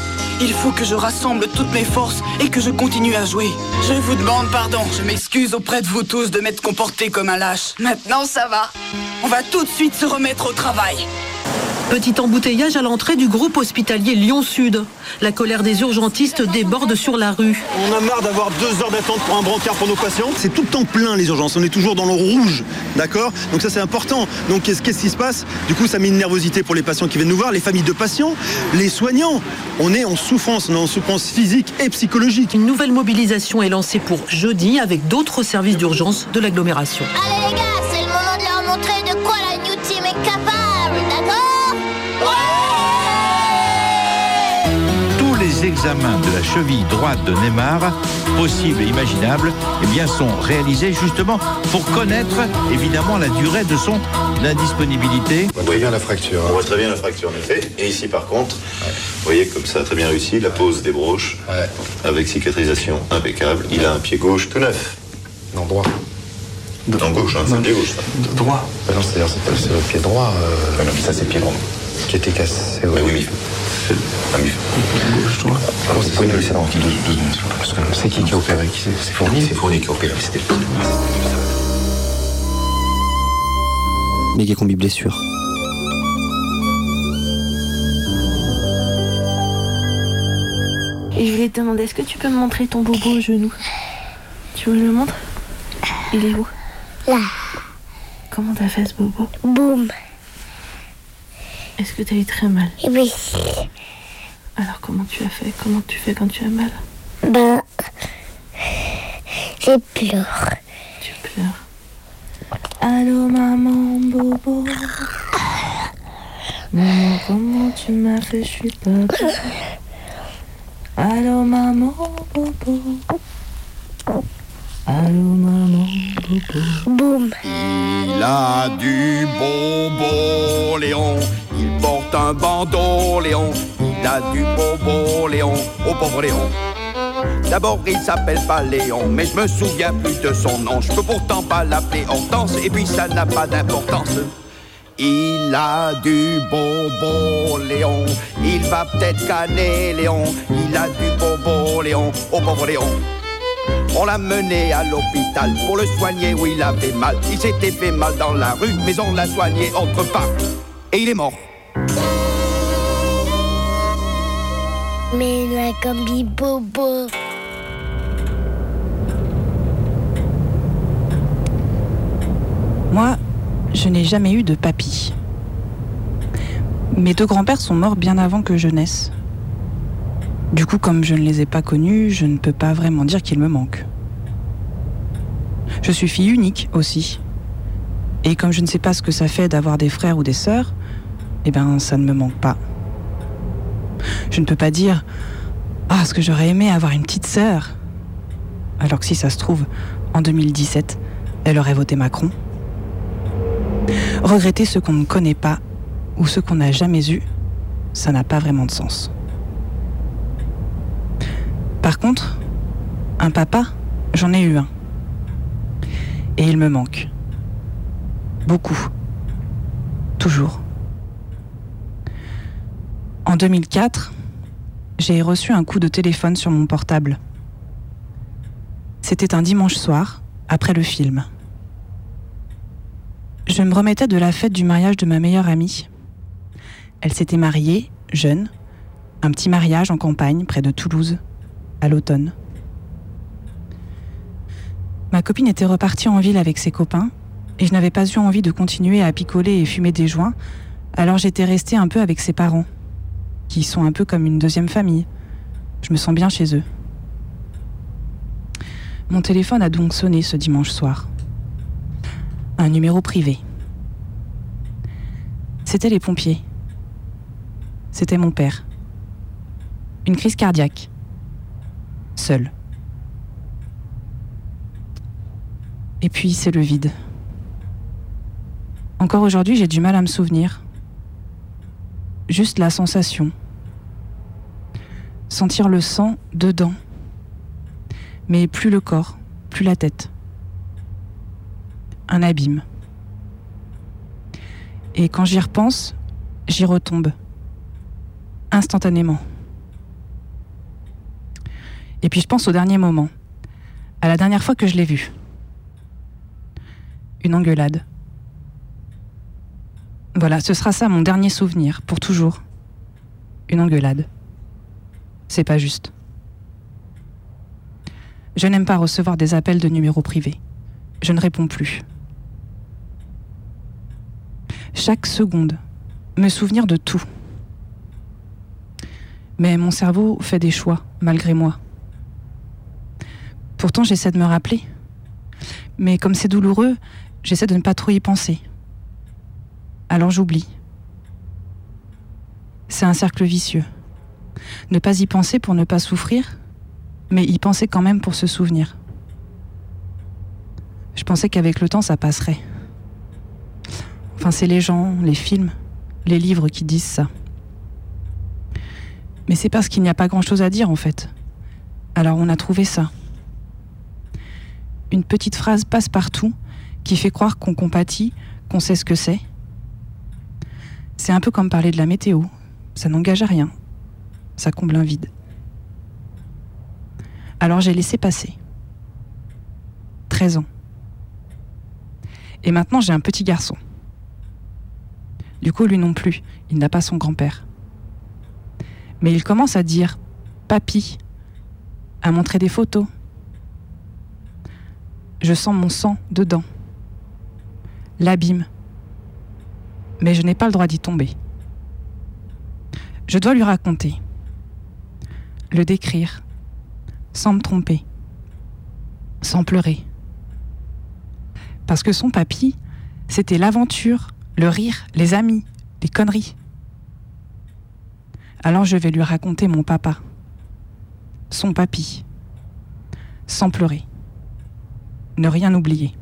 Speaker 24: Il faut que je rassemble toutes mes forces et que je continue à jouer. Je vous demande pardon, je m'excuse auprès de vous tous de m'être comporté comme un lâche. Maintenant ça va. On va tout de suite se remettre au travail.
Speaker 26: Petit embouteillage à l'entrée du groupe hospitalier Lyon-Sud. La colère des urgentistes déborde sur la rue.
Speaker 27: On a marre d'avoir deux heures d'attente pour un brancard pour nos patients. C'est tout le temps plein les urgences. On est toujours dans le rouge, d'accord? Donc ça c'est important. Donc qu'est-ce qu'est-ce qui se passe? Du coup ça met une nervosité pour les patients qui viennent nous voir, les familles de patients, les soignants. On est en souffrance, on est en souffrance physique et psychologique.
Speaker 26: Une nouvelle mobilisation est lancée pour jeudi avec d'autres services d'urgence de l'agglomération.
Speaker 25: Allez les gars,
Speaker 22: examens de la cheville droite de Neymar, possibles et imaginables, eh bien, sont réalisés justement pour connaître évidemment la durée de son indisponibilité.
Speaker 28: On voit bien la fracture. On voit très bien la fracture, en effet. Et ici, par contre, vous voyez comme ça, très bien réussi, la pose des broches, avec cicatrisation impeccable. Il a un pied gauche tout neuf. Non, droit. Non, gauche, hein, c'est le pied gauche, ça.
Speaker 10: Droit Non, c'est-à-dire, c'est le pied droit.
Speaker 28: Ah non, ça, c'est le pied droit.
Speaker 10: Qui était cassé.
Speaker 28: Oui, oui, mais ah,
Speaker 10: droit.
Speaker 28: Ah, c'est
Speaker 10: qui qui a opéré c'est Fournier
Speaker 28: C'est Fournier qui a opéré, c'était le
Speaker 4: méga combi blessure.
Speaker 29: Et je voulais te demander, est-ce que tu peux me montrer ton bobo au genou Tu veux le montre Il est où
Speaker 25: Là.
Speaker 29: Comment t'as fait ce bobo
Speaker 25: Boum.
Speaker 29: Est-ce que t'as eu très mal
Speaker 25: Oui.
Speaker 29: Alors comment tu as fait? Comment tu fais quand tu as mal?
Speaker 25: Ben. J'ai pleure.
Speaker 29: Tu pleures. Allô maman bobo Maman comment tu m'as fait? Je suis pas. *laughs* Allô maman bobo Allô maman bobo
Speaker 25: Boum.
Speaker 30: Il a du bobo, Léon. Il porte un bandeau, Léon. Il a du bobo, Léon. Au pauvre Léon. D'abord, il s'appelle pas Léon, mais je me souviens plus de son nom. Je peux pourtant pas l'appeler Hortense, et puis ça n'a pas d'importance. Il a du bonbon, Léon. Il va peut-être canner, Léon. Il a du bonbon, Léon. Oh, pauvre Léon. On l'a mené à l'hôpital pour le soigner où il avait mal. Il s'était fait mal dans la rue, mais on l'a soigné autre part. Et il est mort.
Speaker 25: Mais il a comme dit Bobo.
Speaker 6: Moi, je n'ai jamais eu de papy. Mes deux grands-pères sont morts bien avant que je naisse. Du coup, comme je ne les ai pas connus, je ne peux pas vraiment dire qu'ils me manquent. Je suis fille unique aussi. Et comme je ne sais pas ce que ça fait d'avoir des frères ou des sœurs, eh ben ça ne me manque pas. Je ne peux pas dire Ah, ce que j'aurais aimé avoir une petite sœur. Alors que si ça se trouve, en 2017, elle aurait voté Macron. Regretter ce qu'on ne connaît pas ou ce qu'on n'a jamais eu, ça n'a pas vraiment de sens. Par contre, un papa, j'en ai eu un. Et il me manque. Beaucoup. Toujours. En 2004, j'ai reçu un coup de téléphone sur mon portable. C'était un dimanche soir, après le film. Je me remettais de la fête du mariage de ma meilleure amie. Elle s'était mariée, jeune, un petit mariage en campagne près de Toulouse, à l'automne. Ma copine était repartie en ville avec ses copains et je n'avais pas eu envie de continuer à picoler et fumer des joints, alors j'étais restée un peu avec ses parents, qui sont un peu comme une deuxième famille. Je me sens bien chez eux. Mon téléphone a donc sonné ce dimanche soir. Un numéro privé. C'était les pompiers. C'était mon père. Une crise cardiaque. Seul. Et puis c'est le vide. Encore aujourd'hui, j'ai du mal à me souvenir. Juste la sensation. Sentir le sang dedans. Mais plus le corps, plus la tête. Un abîme. Et quand j'y repense, j'y retombe. Instantanément. Et puis je pense au dernier moment, à la dernière fois que je l'ai vu. Une engueulade. Voilà, ce sera ça mon dernier souvenir, pour toujours. Une engueulade. C'est pas juste. Je n'aime pas recevoir des appels de numéros privés. Je ne réponds plus. Chaque seconde, me souvenir de tout. Mais mon cerveau fait des choix, malgré moi. Pourtant, j'essaie de me rappeler. Mais comme c'est douloureux, j'essaie de ne pas trop y penser. Alors j'oublie. C'est un cercle vicieux. Ne pas y penser pour ne pas souffrir, mais y penser quand même pour se souvenir. Je pensais qu'avec le temps, ça passerait. Enfin, c'est les gens, les films, les livres qui disent ça. Mais c'est parce qu'il n'y a pas grand-chose à dire en fait. Alors on a trouvé ça. Une petite phrase passe-partout qui fait croire qu'on compatit, qu'on sait ce que c'est. C'est un peu comme parler de la météo. Ça n'engage à rien. Ça comble un vide. Alors j'ai laissé passer. 13 ans. Et maintenant j'ai un petit garçon. Du coup, lui non plus, il n'a pas son grand-père. Mais il commence à dire papy, à montrer des photos. Je sens mon sang dedans. L'abîme. Mais je n'ai pas le droit d'y tomber. Je dois lui raconter. Le décrire. Sans me tromper. Sans pleurer. Parce que son papy, c'était l'aventure, le rire, les amis, les conneries. Alors je vais lui raconter mon papa, son papy, sans pleurer. Ne rien oublier.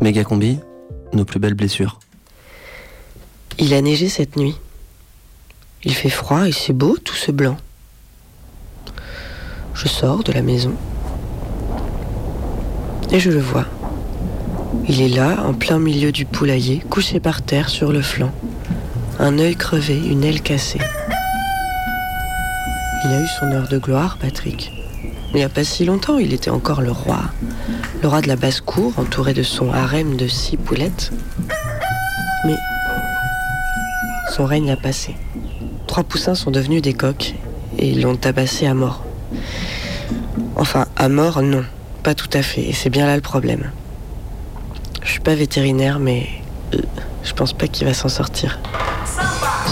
Speaker 4: Méga combi, nos plus belles blessures.
Speaker 31: Il a neigé cette nuit. Il fait froid et c'est beau tout ce blanc. Je sors de la maison et je le vois. Il est là, en plein milieu du poulailler, couché par terre sur le flanc. Un œil crevé, une aile cassée. Il a eu son heure de gloire, Patrick. Il n'y a pas si longtemps, il était encore le roi. Le roi de la basse-cour, entouré de son harem de six poulettes. Mais son règne a passé. Trois poussins sont devenus des coqs et l'ont tabassé à mort. Enfin, à mort, non, pas tout à fait, et c'est bien là le problème. Je suis pas vétérinaire, mais euh, je pense pas qu'il va s'en sortir.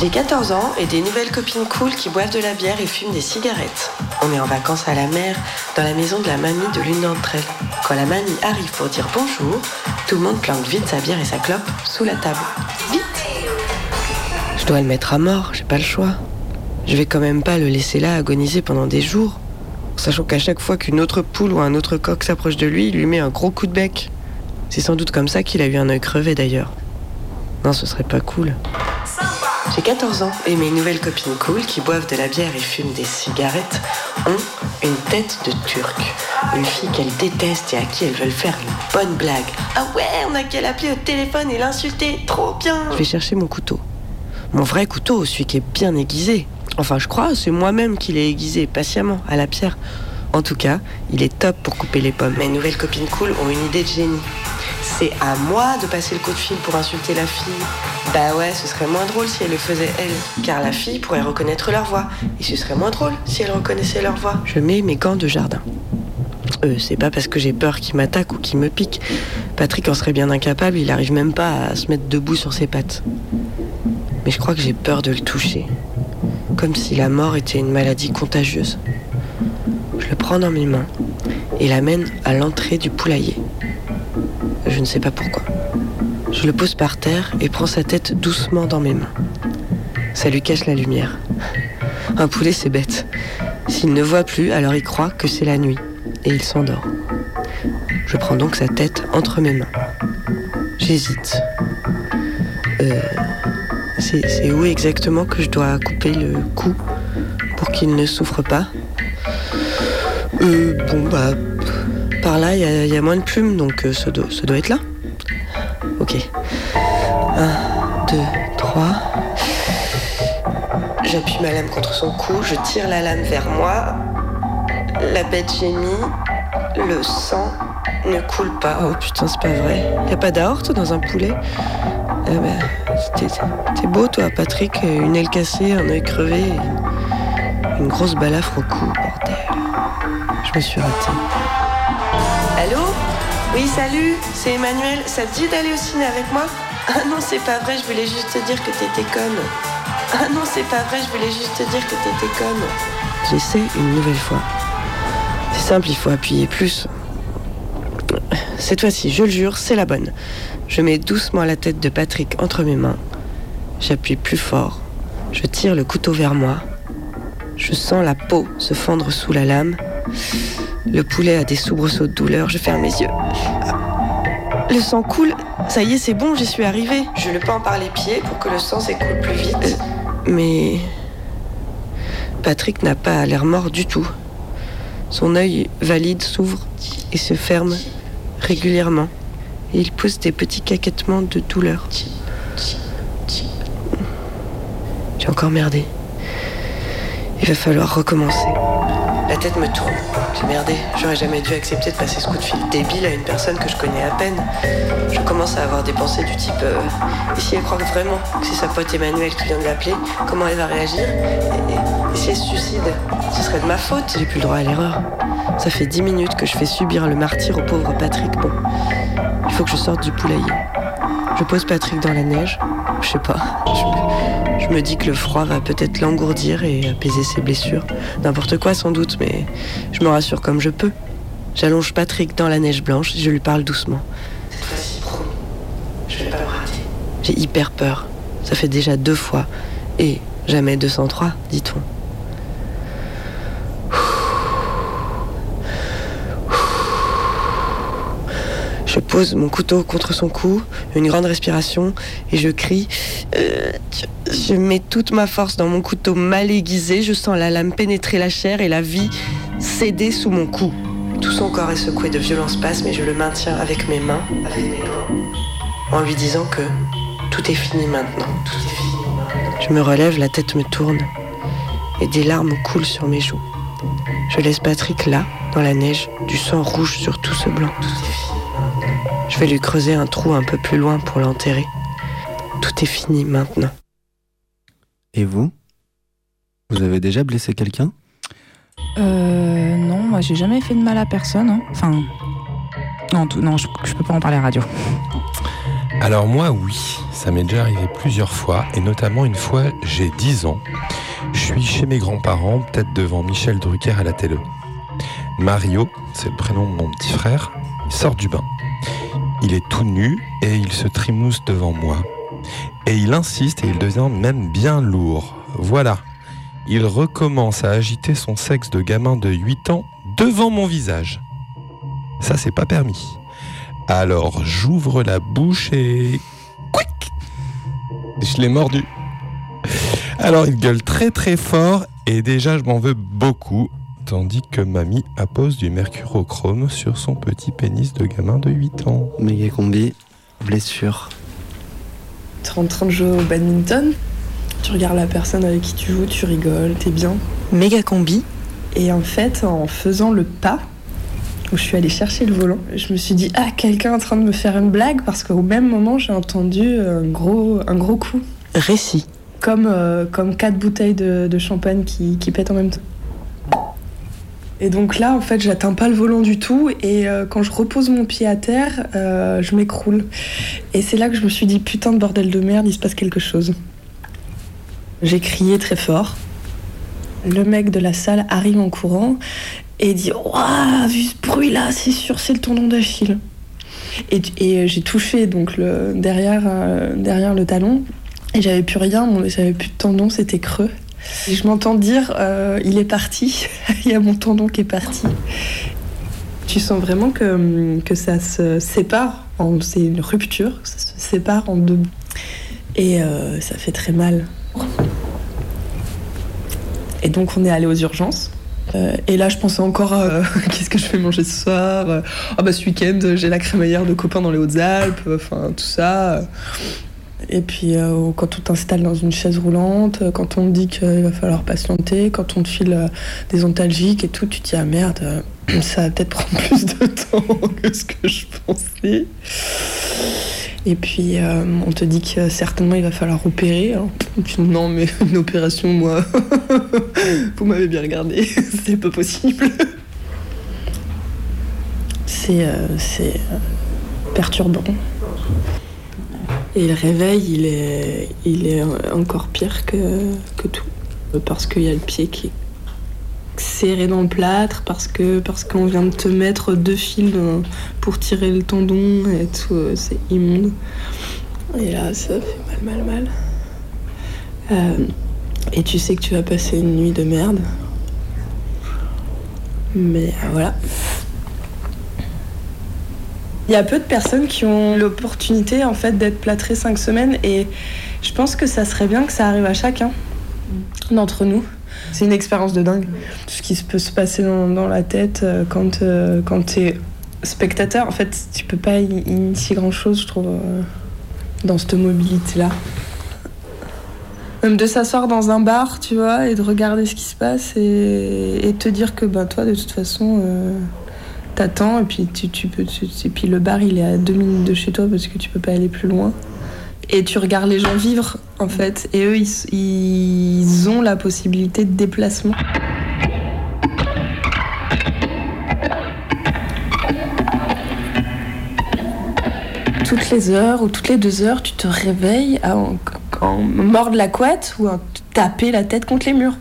Speaker 31: J'ai 14 ans et des nouvelles copines cool qui boivent de la bière et fument des cigarettes. On est en vacances à la mer, dans la maison de la mamie de l'une d'entre elles. Quand la mamie arrive pour dire bonjour, tout le monde planque vite sa bière et sa clope sous la table. Vite Je dois le mettre à mort, j'ai pas le choix. Je vais quand même pas le laisser là agoniser pendant des jours, sachant qu'à chaque fois qu'une autre poule ou un autre coq s'approche de lui, il lui met un gros coup de bec. C'est sans doute comme ça qu'il a eu un œil crevé d'ailleurs. Non, ce serait pas cool. J'ai 14 ans et mes nouvelles copines cool qui boivent de la bière et fument des cigarettes ont une tête de turc. Une fille qu'elles détestent et à qui elles veulent faire une bonne blague. Ah ouais, on a qu'à l'appeler au téléphone et l'insulter. Trop bien Je vais chercher mon couteau. Mon vrai couteau, celui qui est bien aiguisé. Enfin, je crois, c'est moi-même qui l'ai aiguisé patiemment à la pierre. En tout cas, il est top pour couper les pommes. Mes nouvelles copines cool ont une idée de génie. C'est à moi de passer le coup de fil pour insulter la fille. Bah ouais, ce serait moins drôle si elle le faisait elle, car la fille pourrait reconnaître leur voix. Et ce serait moins drôle si elle reconnaissait leur voix. Je mets mes gants de jardin. Euh, c'est pas parce que j'ai peur qu'il m'attaque ou qu'il me pique. Patrick en serait bien incapable, il arrive même pas à se mettre debout sur ses pattes. Mais je crois que j'ai peur de le toucher. Comme si la mort était une maladie contagieuse. Je le prends dans mes mains et l'amène à l'entrée du poulailler. Je ne sais pas pourquoi. Je le pose par terre et prends sa tête doucement dans mes mains. Ça lui cache la lumière. Un poulet, c'est bête. S'il ne voit plus, alors il croit que c'est la nuit et il s'endort. Je prends donc sa tête entre mes mains. J'hésite. Euh, c'est où exactement que je dois couper le cou pour qu'il ne souffre pas? Euh, Bon, bah, par là, il y, a- moins de plumes, donc euh, ça, doit, être là. Ok. Un, deux, trois. J'appuie ma lame contre son cou, je tire la lame vers moi. La bête gémit, le sang ne coule pas. Oh putain, c'est pas vrai. Y a pas d'aorte dans un poulet? Eh ben, t'es- T'es beau, toi, Patrick. Une aile cassée, un œil crevé, une, une grosse balafre au cou, bordel. Je me suis ratée. Oui, salut, c'est Emmanuel. Ça te dit d'aller au ciné avec moi? Ah non, c'est pas vrai, je voulais juste te dire que t'étais conne. Ah non, c'est pas vrai, je voulais juste te dire que t'étais conne. J'essaie une nouvelle fois. C'est simple, il faut appuyer plus. Cette fois-ci, je le jure, c'est la bonne. Je mets doucement la tête de Patrick entre mes mains. J'appuie plus fort. Je tire le couteau vers moi. Je sens la peau se fendre sous la lame. Le poulet a des soubresauts de douleur. Je ferme les yeux. Le sang coule. Ça y est, c'est bon, j'y suis arrivée. Je le pends par les pieds pour que le sang s'écoule plus vite. Euh, mais. Patrick n'a pas l'air mort du tout. Son œil valide s'ouvre et se ferme régulièrement. Et il pousse des petits caquettements de douleur. J'ai encore merdé. Il va falloir recommencer. Tête me tourne. J'ai merdé. J'aurais jamais dû accepter de passer ce coup de fil débile à une personne que je connais à peine. Je commence à avoir des pensées du type euh, Et si elle croit vraiment que c'est sa pote Emmanuel qui vient de l'appeler, comment elle va réagir? Et, si elle se suicide Ce serait de ma faute. J'ai plus le droit à l'erreur. Ça fait dix minutes que je fais subir le martyr au pauvre Patrick. Bon, il faut que je sorte du poulailler. Je pose Patrick dans la neige. Je sais pas. Je me dis que le froid va peut-être l'engourdir et apaiser ses blessures. N'importe quoi sans doute, mais je me rassure comme je peux. J'allonge Patrick dans la neige blanche et je lui parle doucement. Cette fois-ci, promis, je vais pas me rater. J'ai hyper peur. Ça fait déjà deux fois. Et jamais 203, dit-on. Je pose mon couteau contre son cou, une grande respiration, et je crie. Euh, je mets toute ma force dans mon couteau mal aiguisé, je sens la lame pénétrer la chair et la vie céder sous mon cou. Tout son corps est secoué de violents spasmes et je le maintiens avec mes mains, en lui disant que tout est fini maintenant. Tout est fini. Je me relève, la tête me tourne, et des larmes coulent sur mes joues. Je laisse Patrick là, dans la neige, du sang rouge sur tout ce blanc. Je vais lui creuser un trou un peu plus loin pour l'enterrer. Tout est fini maintenant.
Speaker 4: Et vous? Vous avez déjà blessé quelqu'un?
Speaker 6: Euh, non, moi j'ai jamais fait de mal à personne. hein. Enfin, non, tout- non, je, je peux pas en parler à la radio.
Speaker 32: Alors moi, oui, ça m'est déjà arrivé plusieurs fois, et notamment une fois, j'ai 10 ans. Je suis chez mes grands-parents, peut-être devant Michel Drucker à la télé. Mario, c'est le prénom de mon petit frère, il sort du bain. Il est tout nu et il se trimousse devant moi. Et il insiste et il devient même bien lourd. Voilà. Il recommence à agiter son sexe de gamin de 8 ans devant mon visage. Ça, c'est pas permis. Alors j'ouvre la bouche et. Quick Je l'ai mordu. Alors il gueule très très fort et déjà je m'en veux beaucoup. Tandis que mamie appose du mercurochrome sur son petit pénis de gamin de 8 ans.
Speaker 4: Méga combi, blessure.
Speaker 33: Tu es en train de jouer au badminton, tu regardes la personne avec qui tu joues, tu rigoles, t'es bien.
Speaker 31: Méga combi.
Speaker 33: Et en fait, en faisant le pas, où je suis allée chercher le volant, je me suis dit, ah, quelqu'un est en train de me faire une blague, parce qu'au même moment, j'ai entendu un gros, un gros coup.
Speaker 31: Récit.
Speaker 33: Comme, euh, comme quatre bouteilles de, de champagne qui, qui pètent en même temps. Et donc là, en fait, j'atteins pas le volant du tout. Et euh, quand je repose mon pied à terre, euh, je m'écroule. Et c'est là que je me suis dit, putain de bordel de merde, il se passe quelque chose. J'ai crié très fort. Le mec de la salle arrive en courant et dit Waouh, vu ce bruit-là, c'est sûr, c'est le tendon d'Achille. Et, et j'ai touché donc derrière, euh, derrière le talon et j'avais plus rien, j'avais plus de tendon, c'était creux. Je m'entends dire euh, Il est parti, *laughs* il y a mon tendon qui est parti. Tu sens vraiment que, que ça se sépare, c'est une rupture, ça se sépare en deux. Et euh, ça fait très mal. Et donc on est allé aux urgences. Euh, et là, je pensais encore *laughs* qu'est-ce que je vais manger ce soir? Ah bah ce week-end, j'ai la crémaillère de copains dans les Hautes-Alpes. Enfin tout ça. Et puis euh, quand on t'installe dans une chaise roulante, euh, quand on te dit qu'il va falloir patienter, quand on te file euh, des ontalgiques et tout, tu te dis ah merde, ça va peut-être *laughs* prendre plus de temps *laughs* que ce que je pensais. Et puis on te dit que certainement il va falloir opérer. *laughs* Non mais une opération moi, vous m'avez bien regardé, c'est pas possible. C'est perturbant. Et le réveil, il est, il est encore pire que, que tout. Parce qu'il y a le pied qui est serré dans le plâtre, parce parce qu'on vient de te mettre deux fils pour tirer le tendon et tout, euh, c'est immonde. Et là, ça fait mal, mal, mal. Euh, et tu sais que tu vas passer une nuit de merde. Mais euh, voilà. Il y a peu de personnes qui ont l'opportunité en fait d'être plâtrées cinq semaines et je pense que ça serait bien que ça arrive à chacun d'entre nous. C'est une expérience de dingue. Tout ce qui se peut se passer dans, dans la tête euh, quand, euh, quand tu es spectateur, en fait, tu peux pas y- initier grand chose, je trouve, euh, dans cette mobilité-là. Même de s'asseoir dans un bar, tu vois, et de regarder ce qui se passe et, et te dire que bah, toi, de toute façon, euh, t'attends et puis tu, tu peux, tu- et puis le bar, il est à deux minutes de chez toi parce que tu peux pas aller plus loin. Et tu regardes les gens vivre, en fait, et eux, ils, ils ont la possibilité de déplacement. Toutes les heures ou toutes les deux heures, tu te réveilles en, en mordre la couette ou à taper la tête contre les murs.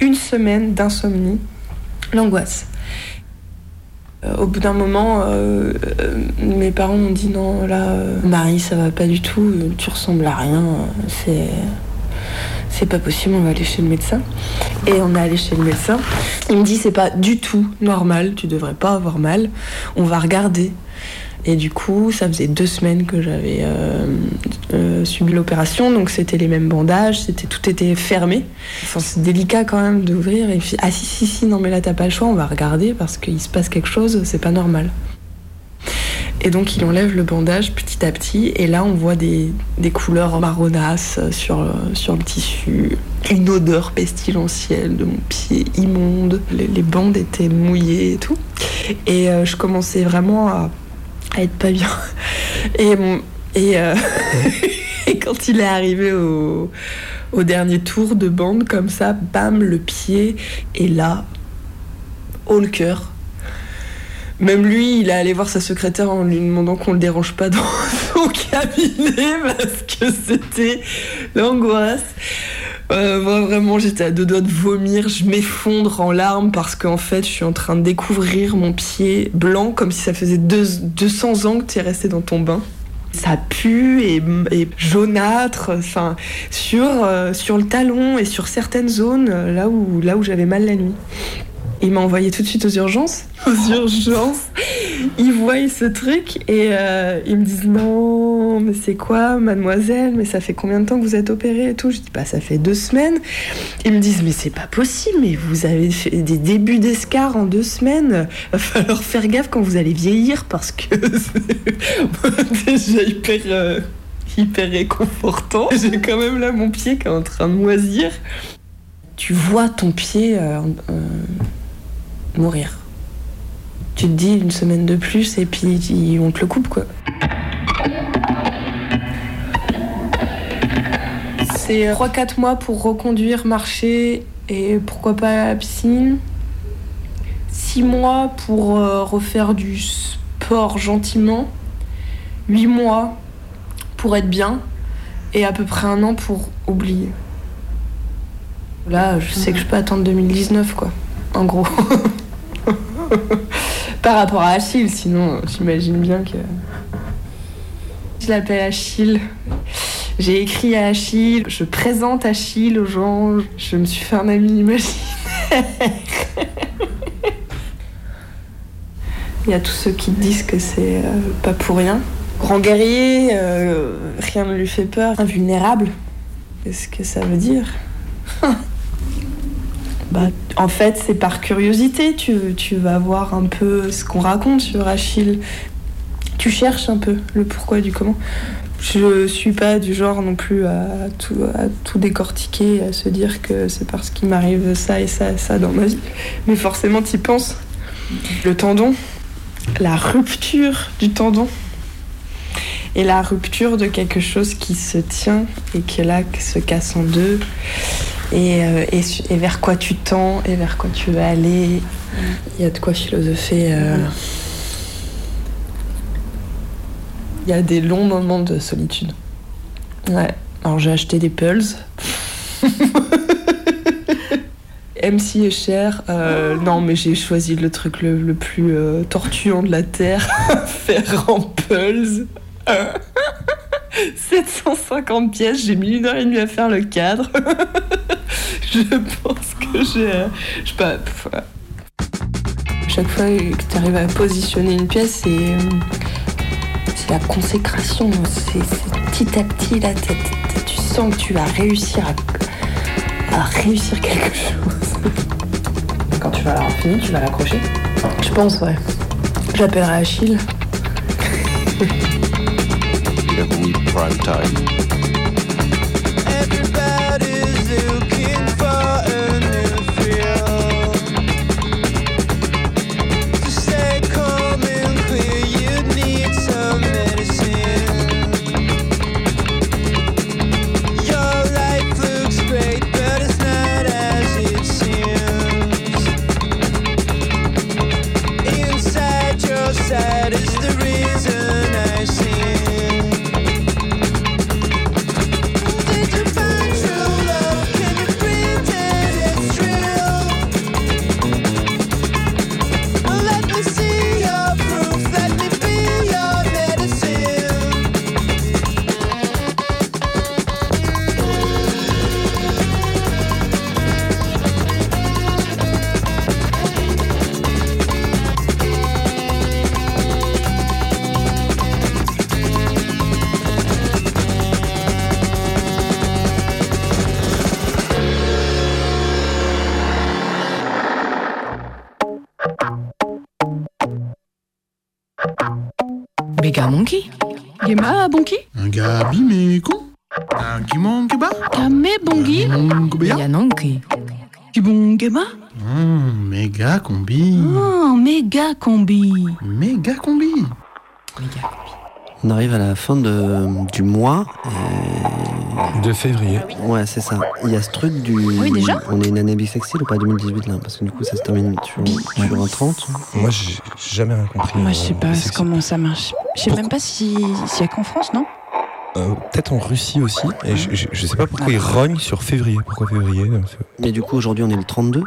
Speaker 33: Une semaine d'insomnie, l'angoisse. Euh, au bout d'un moment, euh, euh, mes parents m'ont dit non, là, Marie, ça va pas du tout, tu ressembles à rien, c'est. C'est pas possible, on va aller chez le médecin. Et on est allé chez le médecin. Il me dit c'est pas du tout normal, tu devrais pas avoir mal. On va regarder. Et du coup, ça faisait deux semaines que j'avais euh, euh, subi l'opération, donc c'était les mêmes bandages, c'était tout était fermé. Enfin, c'est délicat quand même d'ouvrir. Et fait, ah si si si, non mais là t'as pas le choix, on va regarder parce qu'il se passe quelque chose, c'est pas normal. Et donc il enlève le bandage petit à petit, et là on voit des, des couleurs marronasses sur, sur le tissu, une odeur pestilentielle de mon pied immonde, les, les bandes étaient mouillées et tout. Et euh, je commençais vraiment à, être pas bien. *laughs* Et, euh, *laughs* et quand il est arrivé au, au dernier tour de bande, comme ça, bam, le pied, et là, haut le cœur. Même lui, il est allé voir sa secrétaire en lui demandant qu'on le dérange pas dans *laughs* son cabinet parce que c'était l'angoisse. Euh, moi, vraiment, j'étais à deux doigts de vomir. Je m'effondre en larmes parce qu'en fait, je suis en train de découvrir mon pied blanc comme si ça faisait deux- 200 ans que tu es resté dans ton bain. Ça pue et, jaunâtre, euh, sur le talon et sur certaines zones, euh, là où j'avais mal la nuit. Il m'a envoyé tout de suite aux urgences. Aux urgences. *laughs* Ils voient ce truc et euh, ils me disent non, mais c'est quoi, mademoiselle? Mais ça fait combien de temps que vous êtes opérée et tout? Je dis bah ça fait deux semaines. Ils me disent mais c'est pas possible, mais vous avez fait des débuts d'escar en deux semaines. Va falloir faire gaffe quand vous allez vieillir parce que c'est *laughs* déjà hyper. euh, hyper réconfortant. J'ai quand même là mon pied qui est en train de moisir. Tu vois ton pied euh, euh, mourir. Tu te dis une semaine de plus et puis on te le coupe quoi. C'est 3-4 mois pour reconduire, marcher et pourquoi pas à la piscine. 6 mois pour euh, refaire du sport gentiment. 8 mois pour être bien et à peu près un an pour oublier. Là, je sais que je peux attendre 2019, quoi. En gros. *laughs* *laughs* Par rapport à Achille, sinon, j'imagine bien que. Je l'appelle Achille. J'ai écrit à Achille, je présente Achille aux gens, je me suis fait un ami imaginaire. Il y a tous ceux qui disent que c'est euh, pas pour rien. Grand guerrier, euh, rien ne lui fait peur. Invulnérable, qu'est-ce que ça veut dire? *laughs* Bah, en fait, c'est par curiosité. Tu, tu vas voir un peu ce qu'on raconte sur Achille. Tu cherches un peu le pourquoi du comment. Je suis pas du genre non plus à tout, décortiquer, à se dire que c'est parce qu'il m'arrive ça et ça et ça dans ma vie. Mais forcément, t'y penses. Le tendon, la rupture du tendon et la rupture de quelque chose qui se tient et qui là se casse en deux et, euh, et, vers quoi tu tends et vers quoi tu vas aller. Il y a de quoi philosopher. euh. Il y a des longs moments de solitude. Ouais. Alors j'ai acheté des Pulse. *laughs* MC est cher. Euh, non, mais j'ai choisi le truc le, le plus euh, tortuant de la Terre *laughs* faire en Pulse. *laughs* 750 pièces, j'ai mis une heure et demie à faire le cadre. Je pense que j'ai. euh, Je sais pas. pff, ouais. Chaque fois que tu arrives à positionner une pièce, c'est. euh, C'est la consécration. C'est petit à petit, là, tu sens que tu vas réussir à, à réussir quelque chose.
Speaker 31: Quand tu vas l'avoir fini, tu vas l'accrocher.
Speaker 33: Je pense, ouais. J'appellerai Achille.
Speaker 34: Oui, prime time.
Speaker 35: Gabi Un kimon keba
Speaker 26: Kame Bongi Yanonki
Speaker 6: Kibon
Speaker 35: Hmm, méga combi
Speaker 26: Oh, méga combi
Speaker 35: Méga combi
Speaker 4: On arrive à la fin de, du mois.
Speaker 32: De février.
Speaker 4: Ouais, c'est ça. Il y a ce truc du.
Speaker 6: Oui, déjà
Speaker 4: On est une année bisexuelle ou pas 2018 là Parce que du coup, ça se termine sur, sur un 30.
Speaker 32: Moi, j'ai jamais rien compris.
Speaker 6: Moi, je sais pas comment ça marche. Je sais même pas si s'il y a qu'en France, non?
Speaker 32: Euh, Peut-être en Russie aussi. Et je, je sais pas pourquoi ils rognent sur février. Pourquoi février euh,
Speaker 4: Mais du coup, aujourd'hui, on est le 32.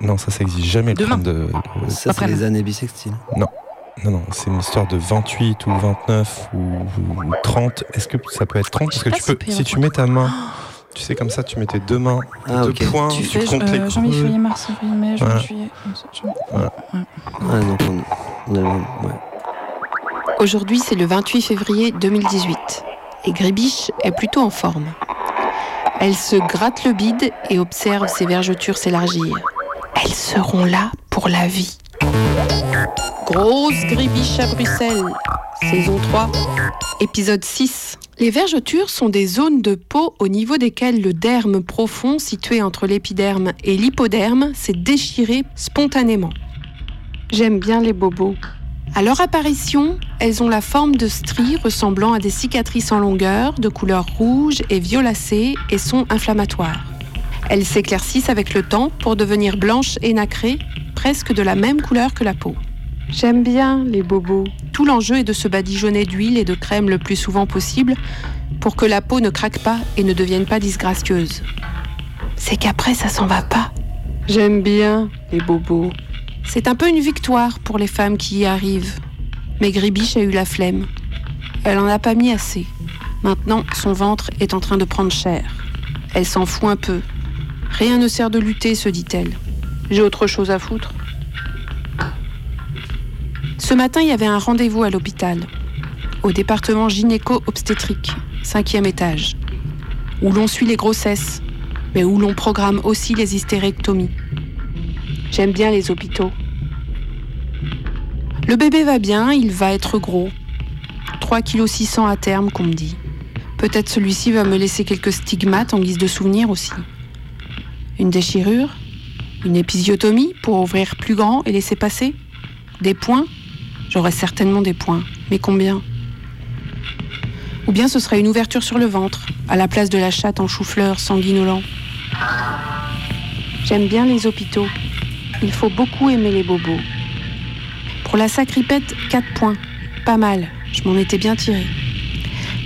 Speaker 32: Non, ça, ça existe jamais le
Speaker 4: Demain.
Speaker 32: 32.
Speaker 4: Ça, c'est les années bissextiles.
Speaker 32: Non. Non, non, c'est une histoire de 28 ou 29 ou, ou 30. Est-ce que ça peut être 30 Parce que tu
Speaker 6: si
Speaker 32: peux, si tu mets ta main, tu sais, comme ça, tu mets tes deux mains,
Speaker 4: Ah,
Speaker 32: deux points,
Speaker 6: Tu fais
Speaker 32: comptes les
Speaker 6: euh, janvier,
Speaker 32: creux.
Speaker 6: février, mars, avril, mai, juin, juillet.
Speaker 4: donc on, on ouais.
Speaker 36: Aujourd'hui, c'est le 28 février 2018 et Gribiche est plutôt en forme. Elle se gratte le bide et observe ses vergetures s'élargir. Elles seront là pour la vie. Grosse Gribiche à Bruxelles, saison 3, épisode 6. Les vergetures sont des zones de peau au niveau desquelles le derme profond situé entre l'épiderme et l'hypoderme s'est déchiré spontanément. J'aime bien les bobos. À leur apparition, elles ont la forme de stries ressemblant à des cicatrices en longueur, de couleur rouge et violacée et sont inflammatoires. Elles s'éclaircissent avec le temps pour devenir blanches et nacrées, presque de la même couleur que la peau. J'aime bien les bobos. Tout l'enjeu est de se badigeonner d'huile et de crème le plus souvent possible pour que la peau ne craque pas et ne devienne pas disgracieuse. C'est qu'après, ça s'en va pas. J'aime bien les bobos. C'est un peu une victoire pour les femmes qui y arrivent. Mais Gribiche a eu la flemme. Elle en a pas mis assez. Maintenant, son ventre est en train de prendre cher. Elle s'en fout un peu. Rien ne sert de lutter, se dit-elle. J'ai autre chose à foutre. Ce matin, il y avait un rendez-vous à l'hôpital, au département gynéco-obstétrique, cinquième étage, où l'on suit les grossesses, mais où l'on programme aussi les hystérectomies. J'aime bien les hôpitaux. Le bébé va bien, il va être gros. 3 kg 600 à terme, qu'on me dit. Peut-être celui-ci va me laisser quelques stigmates en guise de souvenir aussi. Une déchirure Une épisiotomie pour ouvrir plus grand et laisser passer Des points J'aurai certainement des points. Mais combien? Ou bien ce serait une ouverture sur le ventre, à la place de la chatte en chou-fleur sanguinolent. J'aime bien les hôpitaux. Il faut beaucoup aimer les bobos. Pour la sacripette, 4 points. Pas mal, je m'en étais bien tiré.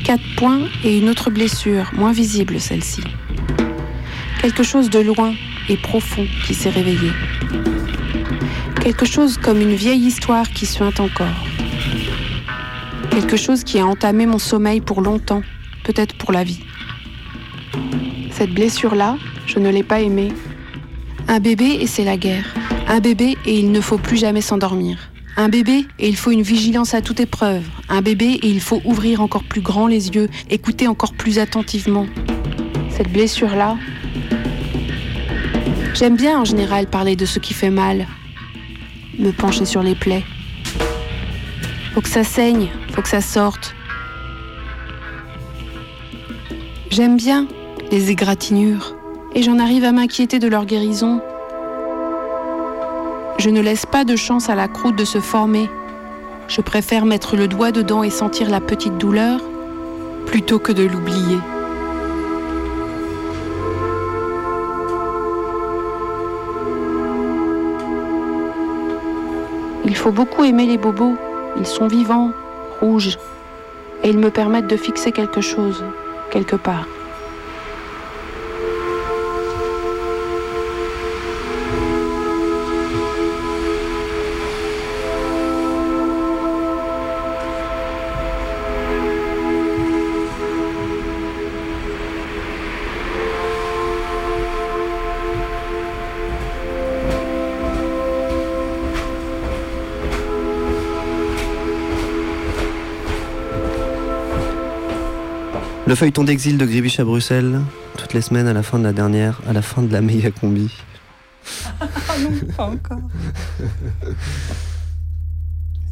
Speaker 36: 4 points et une autre blessure, moins visible celle-ci. Quelque chose de loin et profond qui s'est réveillé. Quelque chose comme une vieille histoire qui suinte encore. Quelque chose qui a entamé mon sommeil pour longtemps, peut-être pour la vie. Cette blessure-là, je ne l'ai pas aimée. Un bébé et c'est la guerre. Un bébé et il ne faut plus jamais s'endormir. Un bébé et il faut une vigilance à toute épreuve. Un bébé et il faut ouvrir encore plus grand les yeux, écouter encore plus attentivement. Cette blessure-là, j'aime bien en général parler de ce qui fait mal, me pencher sur les plaies. Faut que ça saigne, faut que ça sorte. J'aime bien les égratignures et j'en arrive à m'inquiéter de leur guérison. Je ne laisse pas de chance à la croûte de se former. Je préfère mettre le doigt dedans et sentir la petite douleur plutôt que de l'oublier. Il faut beaucoup aimer les bobos. Ils sont vivants, rouges, et ils me permettent de fixer quelque chose, quelque part.
Speaker 4: Le feuilleton d'exil de Gribiche à Bruxelles, toutes les semaines à la fin de la dernière, à la fin de la méga combi.
Speaker 6: Ah non, pas encore. *laughs*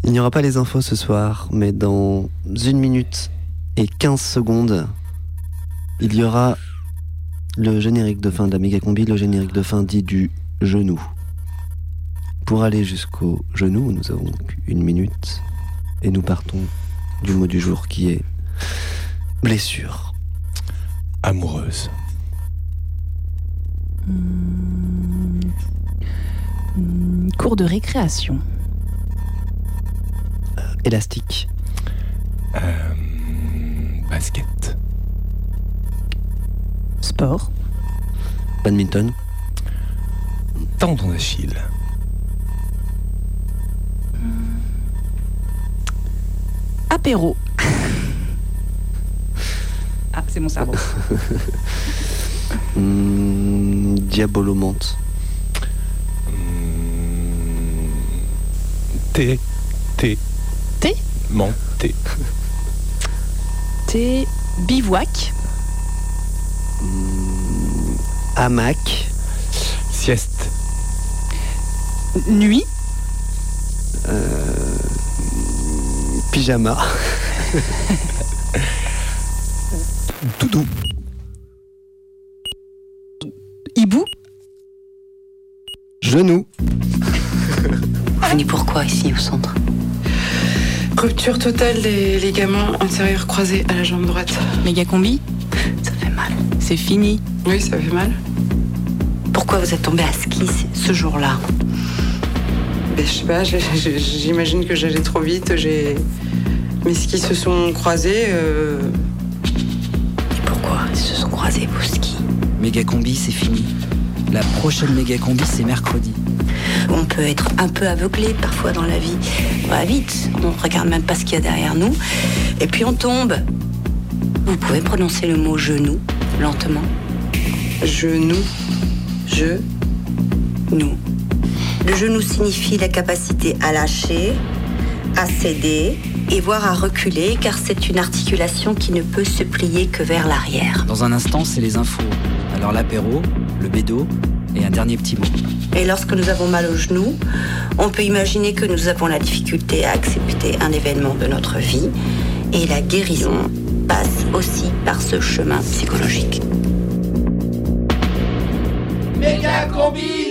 Speaker 4: Il n'y aura pas les infos ce soir, mais dans une minute et 15 secondes, il y aura le générique de fin de la méga combi, le générique de fin dit du genou. Pour aller jusqu'au genou, nous avons une minute et nous partons du mot du jour qui est blessure.
Speaker 32: Amoureuse.
Speaker 6: Hmm, Cours de récréation.
Speaker 4: Élastique.
Speaker 32: Euh, basket.
Speaker 6: Sport.
Speaker 4: Badminton.
Speaker 32: Tendon d'Achille.
Speaker 6: Apéro. C'est mon cerveau. *laughs*
Speaker 4: Hmm, diabolomante.
Speaker 32: Thé. Thé.
Speaker 6: Thé
Speaker 32: Menté.
Speaker 6: Thé. Bivouac.
Speaker 4: Hamac.
Speaker 32: Sieste.
Speaker 6: Nuit.
Speaker 4: Euh, pyjama. *laughs*
Speaker 32: Doudou.
Speaker 6: Hibou.
Speaker 4: Genou. *laughs*
Speaker 37: Venez pourquoi ici au centre?
Speaker 31: Rupture totale des ligaments antérieurs croisés à la jambe droite.
Speaker 6: Méga combi.
Speaker 37: Ça fait mal.
Speaker 6: C'est fini.
Speaker 31: Oui, ça fait mal.
Speaker 37: Pourquoi vous êtes tombé à ski ce jour-là?
Speaker 31: Ben, je sais pas, j'imagine que j'allais trop vite. J'ai mes skis se sont croisés. euh,
Speaker 37: vos skis
Speaker 38: Méga combi, c'est fini. La prochaine méga combi, c'est mercredi.
Speaker 37: On peut être un peu aveuglé parfois dans la vie. On va vite, on regarde même pas ce qu'il y a derrière nous. Et puis on tombe. Vous pouvez prononcer le mot genou lentement
Speaker 31: Genou. Je.
Speaker 37: Nous. Le genou signifie la capacité à lâcher, à céder et voire à reculer car c'est une articulation qui ne peut se plier que vers l'arrière.
Speaker 38: Dans un instant, c'est les infos. Alors l'apéro, le bédo et un dernier petit mot.
Speaker 37: Et lorsque nous avons mal au genou, on peut imaginer que nous avons la difficulté à accepter un événement de notre vie Et la guérison passe aussi par ce chemin psychologique.
Speaker 34: Méga combi